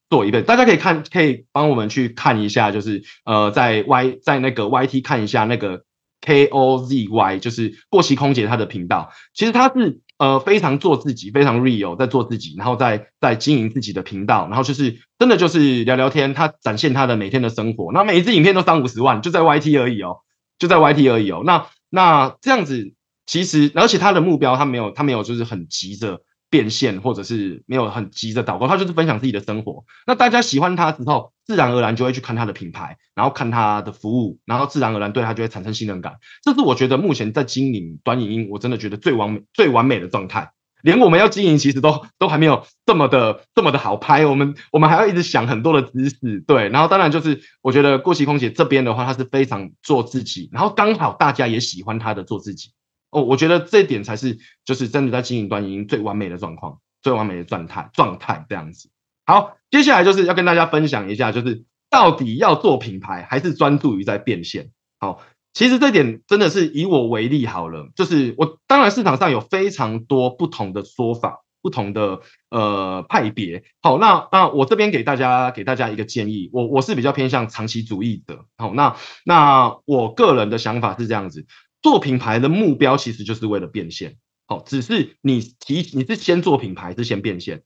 做一遍，大家可以看，可以帮我们去看一下，就是呃，在 Y 在那个 YT 看一下那个 KOZY，就是过期空姐她的频道。其实她是呃非常做自己，非常 real，在做自己，然后在在经营自己的频道，然后就是真的就是聊聊天，她展现她的每天的生活。那每一支影片都三五十万，就在 YT 而已哦，就在 YT 而已哦。那那这样子，其实而且她的目标，她没有她没有就是很急着。变现或者是没有很急着导购，他就是分享自己的生活。那大家喜欢他之后，自然而然就会去看他的品牌，然后看他的服务，然后自然而然对他就会产生信任感。这是我觉得目前在经营短影音，我真的觉得最完美、最完美的状态。连我们要经营，其实都都还没有这么的、这么的好拍。我们我们还要一直想很多的知识，对。然后当然就是我觉得过期空姐这边的话，她是非常做自己，然后刚好大家也喜欢她的做自己。哦，我觉得这点才是就是真的在经营端已经最完美的状况，最完美的状态状态这样子。好，接下来就是要跟大家分享一下，就是到底要做品牌还是专注于在变现。好，其实这点真的是以我为例好了，就是我当然市场上有非常多不同的说法，不同的呃派别。好，那那我这边给大家给大家一个建议，我我是比较偏向长期主义的。好，那那我个人的想法是这样子。做品牌的目标其实就是为了变现，好，只是你提你是先做品牌，是先变现。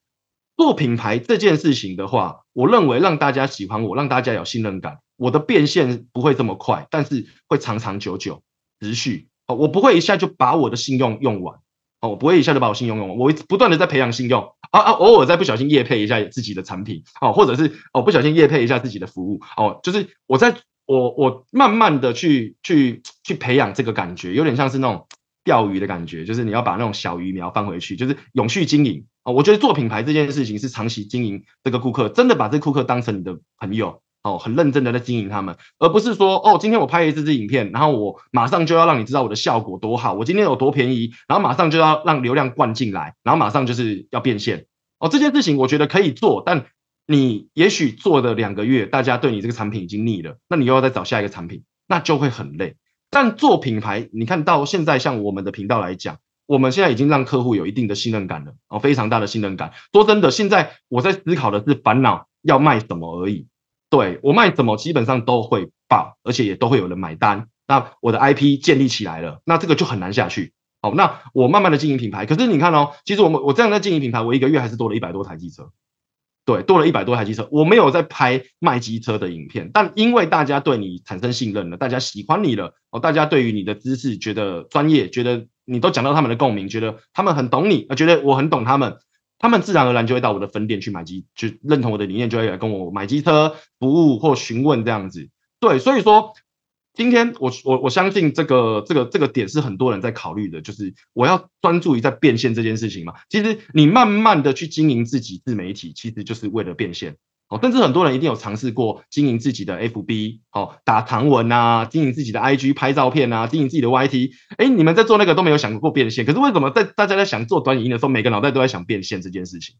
做品牌这件事情的话，我认为让大家喜欢我，让大家有信任感，我的变现不会这么快，但是会长长久久持续。哦，我不会一下就把我的信用用完，哦，我不会一下就把我信用用完，我不断的在培养信用，啊啊，偶尔再不小心夜配一下自己的产品，哦，或者是哦不小心夜配一下自己的服务，哦，就是我在。我我慢慢的去去去培养这个感觉，有点像是那种钓鱼的感觉，就是你要把那种小鱼苗放回去，就是永续经营啊。我觉得做品牌这件事情是长期经营这个顾客，真的把这顾客当成你的朋友哦，很认真的在经营他们，而不是说哦，今天我拍一支支影片，然后我马上就要让你知道我的效果多好，我今天有多便宜，然后马上就要让流量灌进来，然后马上就是要变现哦。这件事情我觉得可以做，但。你也许做的两个月，大家对你这个产品已经腻了，那你又要再找下一个产品，那就会很累。但做品牌，你看到现在像我们的频道来讲，我们现在已经让客户有一定的信任感了，哦，非常大的信任感。说真的，现在我在思考的是烦恼要卖什么而已。对我卖什么，基本上都会爆，而且也都会有人买单。那我的 IP 建立起来了，那这个就很难下去。好，那我慢慢的经营品牌，可是你看哦，其实我们我这样在经营品牌，我一个月还是多了一百多台机车。对，多了一百多台机车，我没有在拍卖机车的影片，但因为大家对你产生信任了，大家喜欢你了，哦，大家对于你的知识觉得专业，觉得你都讲到他们的共鸣，觉得他们很懂你，啊，觉得我很懂他们，他们自然而然就会到我的分店去买机，就认同我的理念，就会来跟我买机车服务或询问这样子。对，所以说。今天我我我相信这个这个这个点是很多人在考虑的，就是我要专注于在变现这件事情嘛。其实你慢慢的去经营自己自媒体，其实就是为了变现。哦，但是很多人一定有尝试过经营自己的 FB，哦，打长文啊，经营自己的 IG 拍照片啊，经营自己的 YT。哎，你们在做那个都没有想过变现，可是为什么在大家在想做短影音的时候，每个脑袋都在想变现这件事情？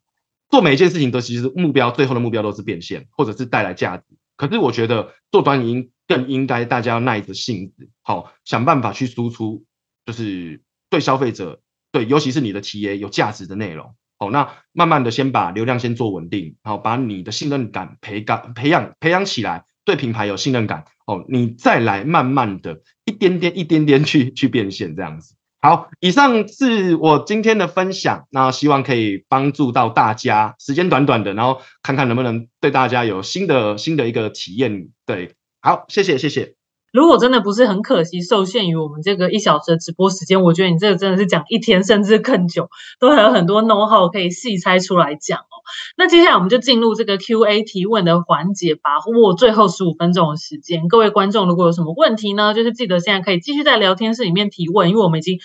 做每一件事情都其实目标最后的目标都是变现，或者是带来价值。可是我觉得做短影音更应该大家要耐着性子，好想办法去输出，就是对消费者对，尤其是你的企业有价值的内容。哦，那慢慢的先把流量先做稳定，然后把你的信任感培感培养培养起来，对品牌有信任感。哦，你再来慢慢的一点点一点点去 去变现这样子。好，以上是我今天的分享，那希望可以帮助到大家。时间短短的，然后看看能不能对大家有新的新的一个体验。对，好，谢谢谢谢。如果真的不是很可惜，受限于我们这个一小时的直播时间，我觉得你这个真的是讲一天甚至更久，都还有很多 know how 可以细拆出来讲哦。那接下来我们就进入这个 Q&A 提问的环节，把握最后十五分钟的时间。各位观众，如果有什么问题呢，就是记得现在可以继续在聊天室里面提问，因为我们已经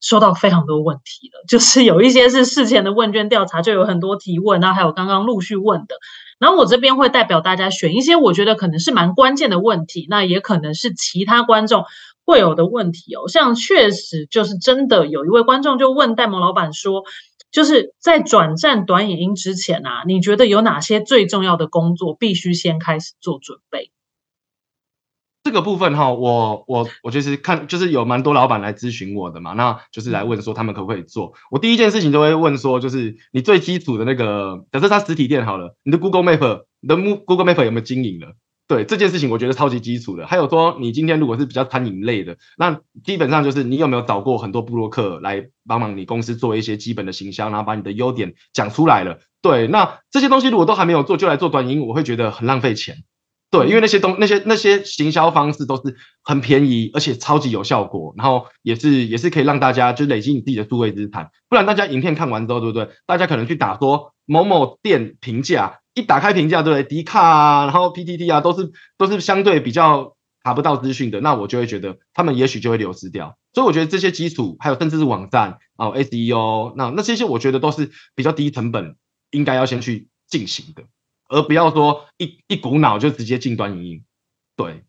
收到非常多问题了，就是有一些是事前的问卷调查，就有很多提问，然后还有刚刚陆续问的。然后我这边会代表大家选一些我觉得可能是蛮关键的问题，那也可能是其他观众会有的问题哦。像确实就是真的有一位观众就问戴蒙老板说，就是在转战短影音之前啊，你觉得有哪些最重要的工作必须先开始做准备？这个部分哈，我我我就是看，就是有蛮多老板来咨询我的嘛，那就是来问说他们可不可以做。我第一件事情都会问说，就是你最基础的那个，假设他实体店好了，你的 Google Map，你的 Google Map 有没有经营了？对这件事情，我觉得超级基础的。还有说，你今天如果是比较餐饮类的，那基本上就是你有没有找过很多布洛克来帮忙你公司做一些基本的行销，然后把你的优点讲出来了。对，那这些东西如果都还没有做，就来做短音，我会觉得很浪费钱。对，因为那些东那些那些行销方式都是很便宜，而且超级有效果，然后也是也是可以让大家就累积你自己的数位资产。不然大家影片看完之后，对不对？大家可能去打说某某店评价，一打开评价，对不对？迪卡啊，然后 PTT 啊，都是都是相对比较查不到资讯的，那我就会觉得他们也许就会流失掉。所以我觉得这些基础，还有甚至是网站哦 SEO，那那这些我觉得都是比较低成本，应该要先去进行的。而不要说一一股脑就直接进端影音，对，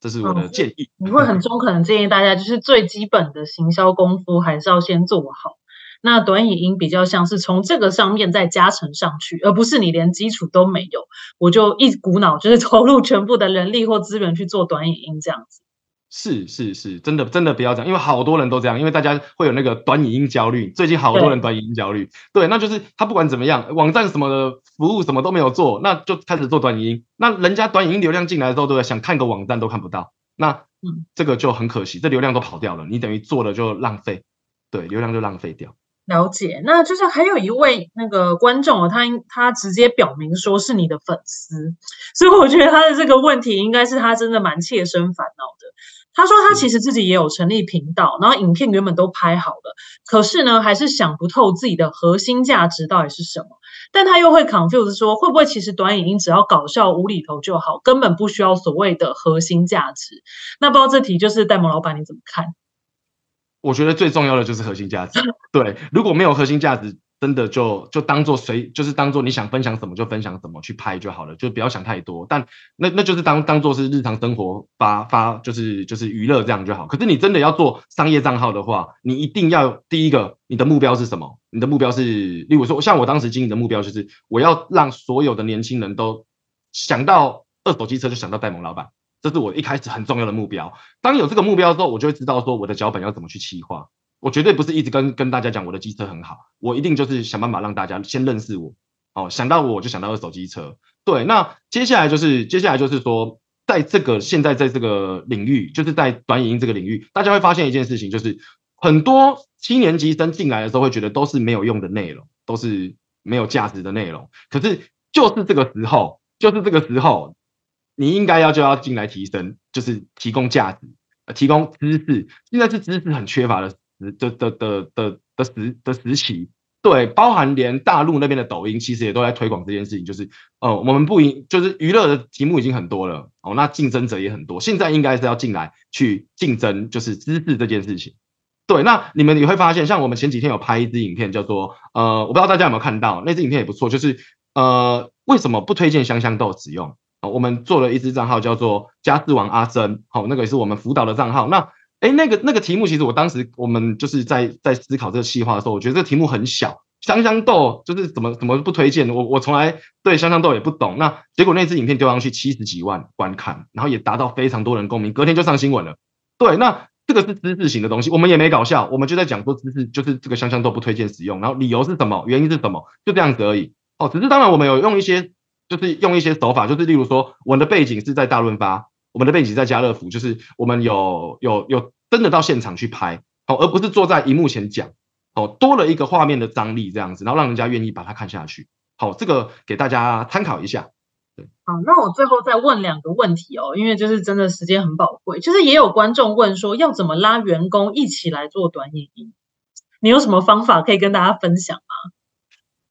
这是我的建议。你会很中肯的建议大家，就是最基本的行销功夫还是要先做好。那短影音比较像是从这个上面再加成上去，而不是你连基础都没有，我就一股脑就是投入全部的人力或资源去做短影音这样子。是是是，真的真的不要这样，因为好多人都这样，因为大家会有那个短影音焦虑。最近好多人短影音焦虑，对，那就是他不管怎么样，网站什么的服务什么都没有做，那就开始做短影音。那人家短影音流量进来的时候，对，想看个网站都看不到，那这个就很可惜，这流量都跑掉了，你等于做了就浪费，对，流量就浪费掉。了解，那就是还有一位那个观众哦，他他直接表明说是你的粉丝，所以我觉得他的这个问题应该是他真的蛮切身烦恼的。他说他其实自己也有成立频道，然后影片原本都拍好了，可是呢还是想不透自己的核心价值到底是什么。但他又会 confuse 说，会不会其实短影音只要搞笑无厘头就好，根本不需要所谓的核心价值？那不知道这题就是戴蒙老板你怎么看？我觉得最重要的就是核心价值。对，如果没有核心价值。真的就就当做随就是当做你想分享什么就分享什么去拍就好了，就不要想太多。但那那就是当当做是日常生活发发就是就是娱乐这样就好。可是你真的要做商业账号的话，你一定要第一个你的目标是什么？你的目标是，例如说像我当时经营的目标就是我要让所有的年轻人都想到二手机车就想到戴蒙老板，这是我一开始很重要的目标。当有这个目标之后，我就会知道说我的脚本要怎么去企划。我绝对不是一直跟跟大家讲我的机车很好，我一定就是想办法让大家先认识我，哦，想到我就想到二手机车。对，那接下来就是接下来就是说，在这个现在在这个领域，就是在短影音这个领域，大家会发现一件事情，就是很多七年级生进来的时候会觉得都是没有用的内容，都是没有价值的内容。可是就是这个时候，就是这个时候，你应该要就要进来提升，就是提供价值，提供知识。现在是知识很缺乏的。的的的的的时的时期，对，包含连大陆那边的抖音，其实也都在推广这件事情，就是，呃，我们不赢，就是娱乐的题目已经很多了，哦，那竞争者也很多，现在应该是要进来去竞争，就是知识这件事情，对，那你们你会发现，像我们前几天有拍一支影片，叫做，呃，我不知道大家有没有看到，那支影片也不错，就是，呃，为什么不推荐香香豆使用？我们做了一支账号叫做家事王阿珍，好，那个也是我们辅导的账号，那。哎，那个那个题目，其实我当时我们就是在在思考这个计划的时候，我觉得这个题目很小，香香豆就是怎么怎么不推荐，我我从来对香香豆也不懂。那结果那支影片丢上去七十几万观看，然后也达到非常多人共鸣，隔天就上新闻了。对，那这个是知识型的东西，我们也没搞笑，我们就在讲说知识就是这个香香豆不推荐使用，然后理由是什么，原因是什么，就这样子而已。哦，只是当然我们有用一些，就是用一些手法，就是例如说我的背景是在大润发，我们的背景在家乐福，就是我们有有有真的到现场去拍，哦，而不是坐在荧幕前讲，哦，多了一个画面的张力这样子，然后让人家愿意把它看下去。好，这个给大家参考一下。好，那我最后再问两个问题哦，因为就是真的时间很宝贵，就是也有观众问说要怎么拉员工一起来做短影音，你有什么方法可以跟大家分享吗？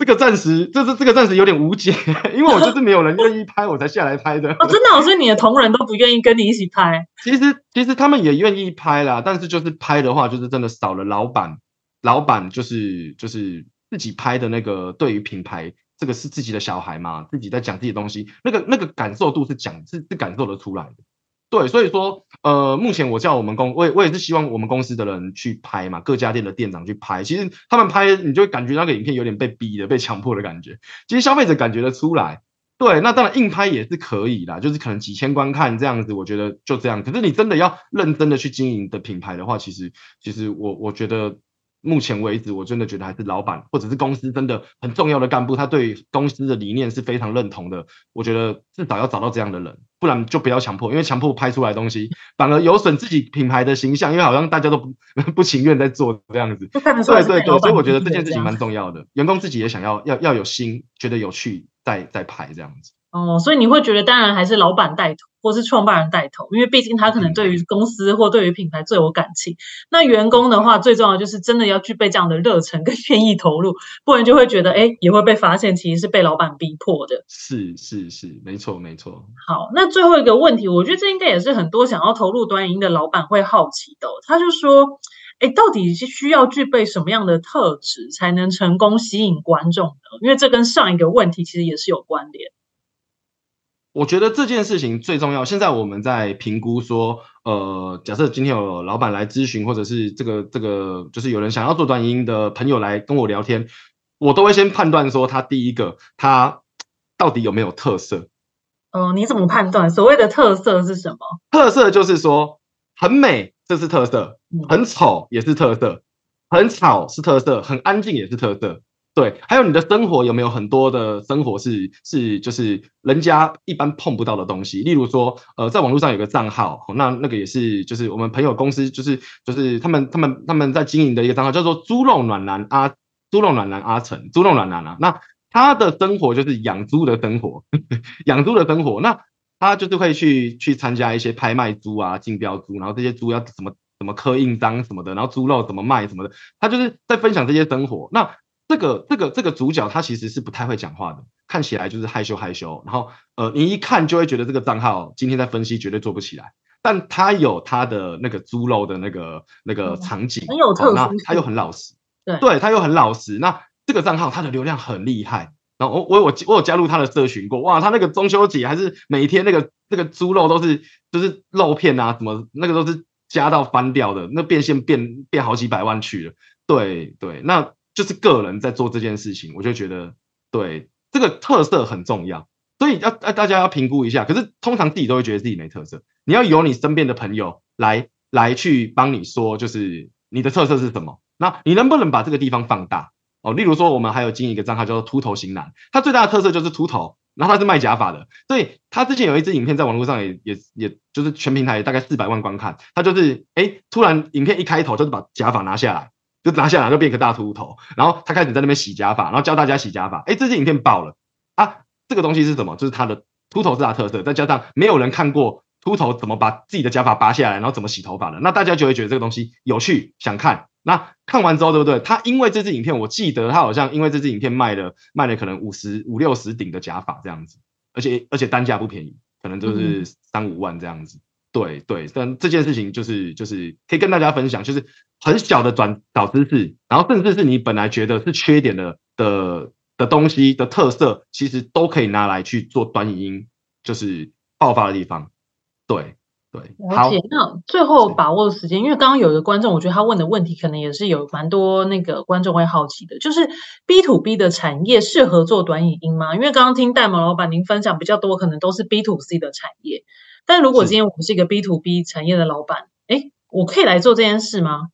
这个暂时，这是这个暂时有点无解，因为我就是没有人愿意拍，我才下来拍的。哦，真的、哦，所以你的同仁都不愿意跟你一起拍。其实其实他们也愿意拍啦，但是就是拍的话，就是真的少了老板，老板就是就是自己拍的那个对于品牌。这个是自己的小孩嘛，自己在讲自己的东西，那个那个感受度是讲是是感受得出来的，对，所以说呃，目前我叫我们公，我也我也是希望我们公司的人去拍嘛，各家店的店长去拍，其实他们拍，你就感觉那个影片有点被逼的，被强迫的感觉，其实消费者感觉得出来，对，那当然硬拍也是可以啦，就是可能几千观看这样子，我觉得就这样，可是你真的要认真的去经营的品牌的话，其实其实我我觉得。目前为止，我真的觉得还是老板或者是公司真的很重要的干部，他对公司的理念是非常认同的。我觉得至少要找到这样的人，不然就不要强迫，因为强迫拍出来的东西 反而有损自己品牌的形象，因为好像大家都不 不情愿在做这样子。对对对，所以我觉得这件事情蛮重要的，员工自己也想要要要有心，觉得有趣，再再拍这样子。哦，所以你会觉得，当然还是老板带头，或是创办人带头，因为毕竟他可能对于公司或对于品牌最有感情。那员工的话，最重要就是真的要具备这样的热忱跟 愿意投入，不然就会觉得，哎，也会被发现其实是被老板逼迫的。是是是，没错没错。好，那最后一个问题，我觉得这应该也是很多想要投入端影音的老板会好奇的。他就说，哎，到底是需要具备什么样的特质才能成功吸引观众呢？因为这跟上一个问题其实也是有关联。我觉得这件事情最重要。现在我们在评估说，呃，假设今天有老板来咨询，或者是这个这个，就是有人想要做短音的朋友来跟我聊天，我都会先判断说，他第一个他到底有没有特色。嗯，你怎么判断？所谓的特色是什么？特色就是说很美，这是特色；很丑也是特色；很吵是特色；很安静也是特色。对，还有你的生活有没有很多的生活是是就是人家一般碰不到的东西？例如说，呃，在网络上有个账号，那那个也是就是我们朋友公司就是就是他们他们他们在经营的一个账号，叫做猪肉暖男阿猪肉暖男阿成猪肉暖男啊。那他的生活就是养猪的生活，养猪的生活。那他就是会去去参加一些拍卖猪啊、竞标猪，然后这些猪要怎么怎么刻印章什么的，然后猪肉怎么卖什么的，他就是在分享这些生活。那这个这个这个主角他其实是不太会讲话的，看起来就是害羞害羞，然后呃你一看就会觉得这个账号今天在分析绝对做不起来，但他有他的那个猪肉的那个那个场景，很有特色，他又很老实，对，对他又很老实，那这个账号他的流量很厉害，然后我我我我有加入他的社群过，哇，他那个中秋节还是每天那个那个猪肉都是就是肉片啊什么那个都是加到翻掉的，那变现变变好几百万去了，对对，那。就是个人在做这件事情，我就觉得对这个特色很重要，所以要大家要评估一下。可是通常自己都会觉得自己没特色，你要有你身边的朋友来来去帮你说，就是你的特色是什么？那你能不能把这个地方放大？哦，例如说我们还有经营一个账号叫做秃头型男，他最大的特色就是秃头，然后他是卖假发的，所以他之前有一支影片在网络上也也也就是全平台大概四百万观看，他就是哎突然影片一开头就是把假发拿下来。就拿下来就变个大秃头，然后他开始在那边洗假发，然后教大家洗假发。哎，这支影片爆了啊！这个东西是什么？就是他的秃头是他特色，再加上没有人看过秃头怎么把自己的假发拔下来，然后怎么洗头发的，那大家就会觉得这个东西有趣，想看。那看完之后，对不对？他因为这支影片，我记得他好像因为这支影片卖了卖了可能五十五六十顶的假发这样子，而且而且单价不便宜，可能就是三五万这样子。对对，但这件事情就是就是可以跟大家分享，就是很小的转导知识，然后甚至是你本来觉得是缺点的的的东西的特色，其实都可以拿来去做短影音，就是爆发的地方。对对，好。那最后把握时间，因为刚刚有一个观众，我觉得他问的问题可能也是有蛮多那个观众会好奇的，就是 B to B 的产业适合做短影音吗？因为刚刚听戴蒙老板您分享比较多，可能都是 B to C 的产业。但如果今天我是一个 B to B 产业的老板，哎，我可以来做这件事吗？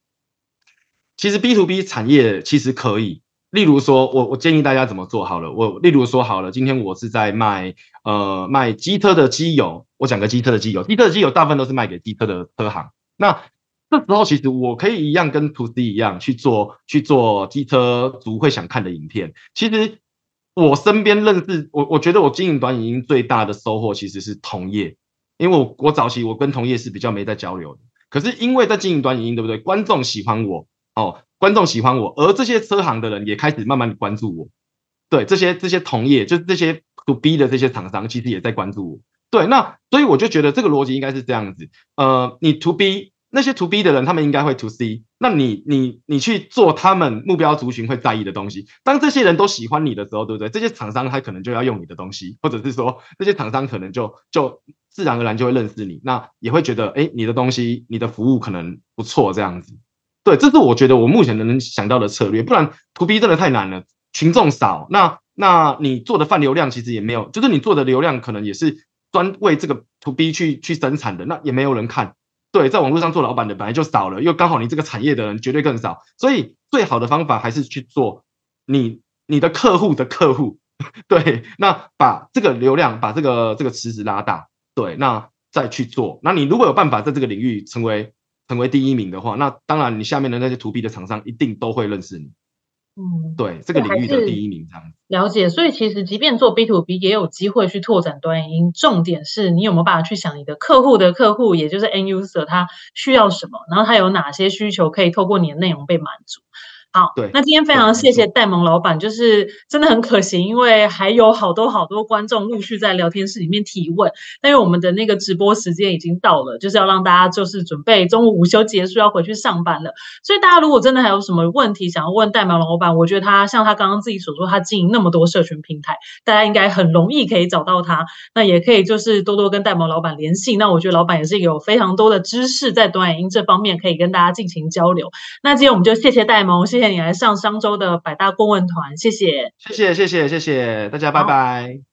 其实 B to B 产业其实可以，例如说，我我建议大家怎么做好了。我例如说好了，今天我是在卖呃卖机车的机油，我讲个机车的机油，机车的机油大部分都是卖给机车的车行。那这时候其实我可以一样跟 To C 一样去做去做机车族会想看的影片。其实我身边认识我，我觉得我经营短影音最大的收获其实是同业，因为我我早期我跟同业是比较没在交流的，可是因为在经营端影音，对不对？观众喜欢我。哦，观众喜欢我，而这些车行的人也开始慢慢的关注我。对，这些这些同业，就是这些 to B 的这些厂商，其实也在关注我。对，那所以我就觉得这个逻辑应该是这样子。呃，你 to B 那些 to B 的人，他们应该会 to C。那你你你去做他们目标族群会在意的东西。当这些人都喜欢你的时候，对不对？这些厂商他可能就要用你的东西，或者是说这些厂商可能就就自然而然就会认识你，那也会觉得哎，你的东西、你的服务可能不错这样子。对，这是我觉得我目前能想到的策略，不然 To B 真的太难了，群众少，那那你做的泛流量其实也没有，就是你做的流量可能也是专为这个 To B 去去生产的，那也没有人看。对，在网络上做老板的本来就少了，又刚好你这个产业的人绝对更少，所以最好的方法还是去做你你的客户的客户，对，那把这个流量把这个这个池子拉大，对，那再去做，那你如果有办法在这个领域成为。成为第一名的话，那当然你下面的那些 to B 的厂商一定都会认识你。嗯，对，这个领域的第一名这样。了解，所以其实即便做 B to B 也有机会去拓展端音，重点是你有没有办法去想你的客户的客户，也就是 N user 他需要什么，然后他有哪些需求可以透过你的内容被满足。好，对，那今天非常谢谢戴蒙老板，就是真的很可惜，因为还有好多好多观众陆续在聊天室里面提问，但是我们的那个直播时间已经到了，就是要让大家就是准备中午午休结束要回去上班了，所以大家如果真的还有什么问题想要问戴蒙老板，我觉得他像他刚刚自己所说，他经营那么多社群平台，大家应该很容易可以找到他，那也可以就是多多跟戴蒙老板联系，那我觉得老板也是有非常多的知识在短影音这方面可以跟大家进行交流，那今天我们就谢谢戴蒙，谢谢。你来上商周的百大顾问团，谢谢，谢谢，谢谢，谢谢大家，拜拜。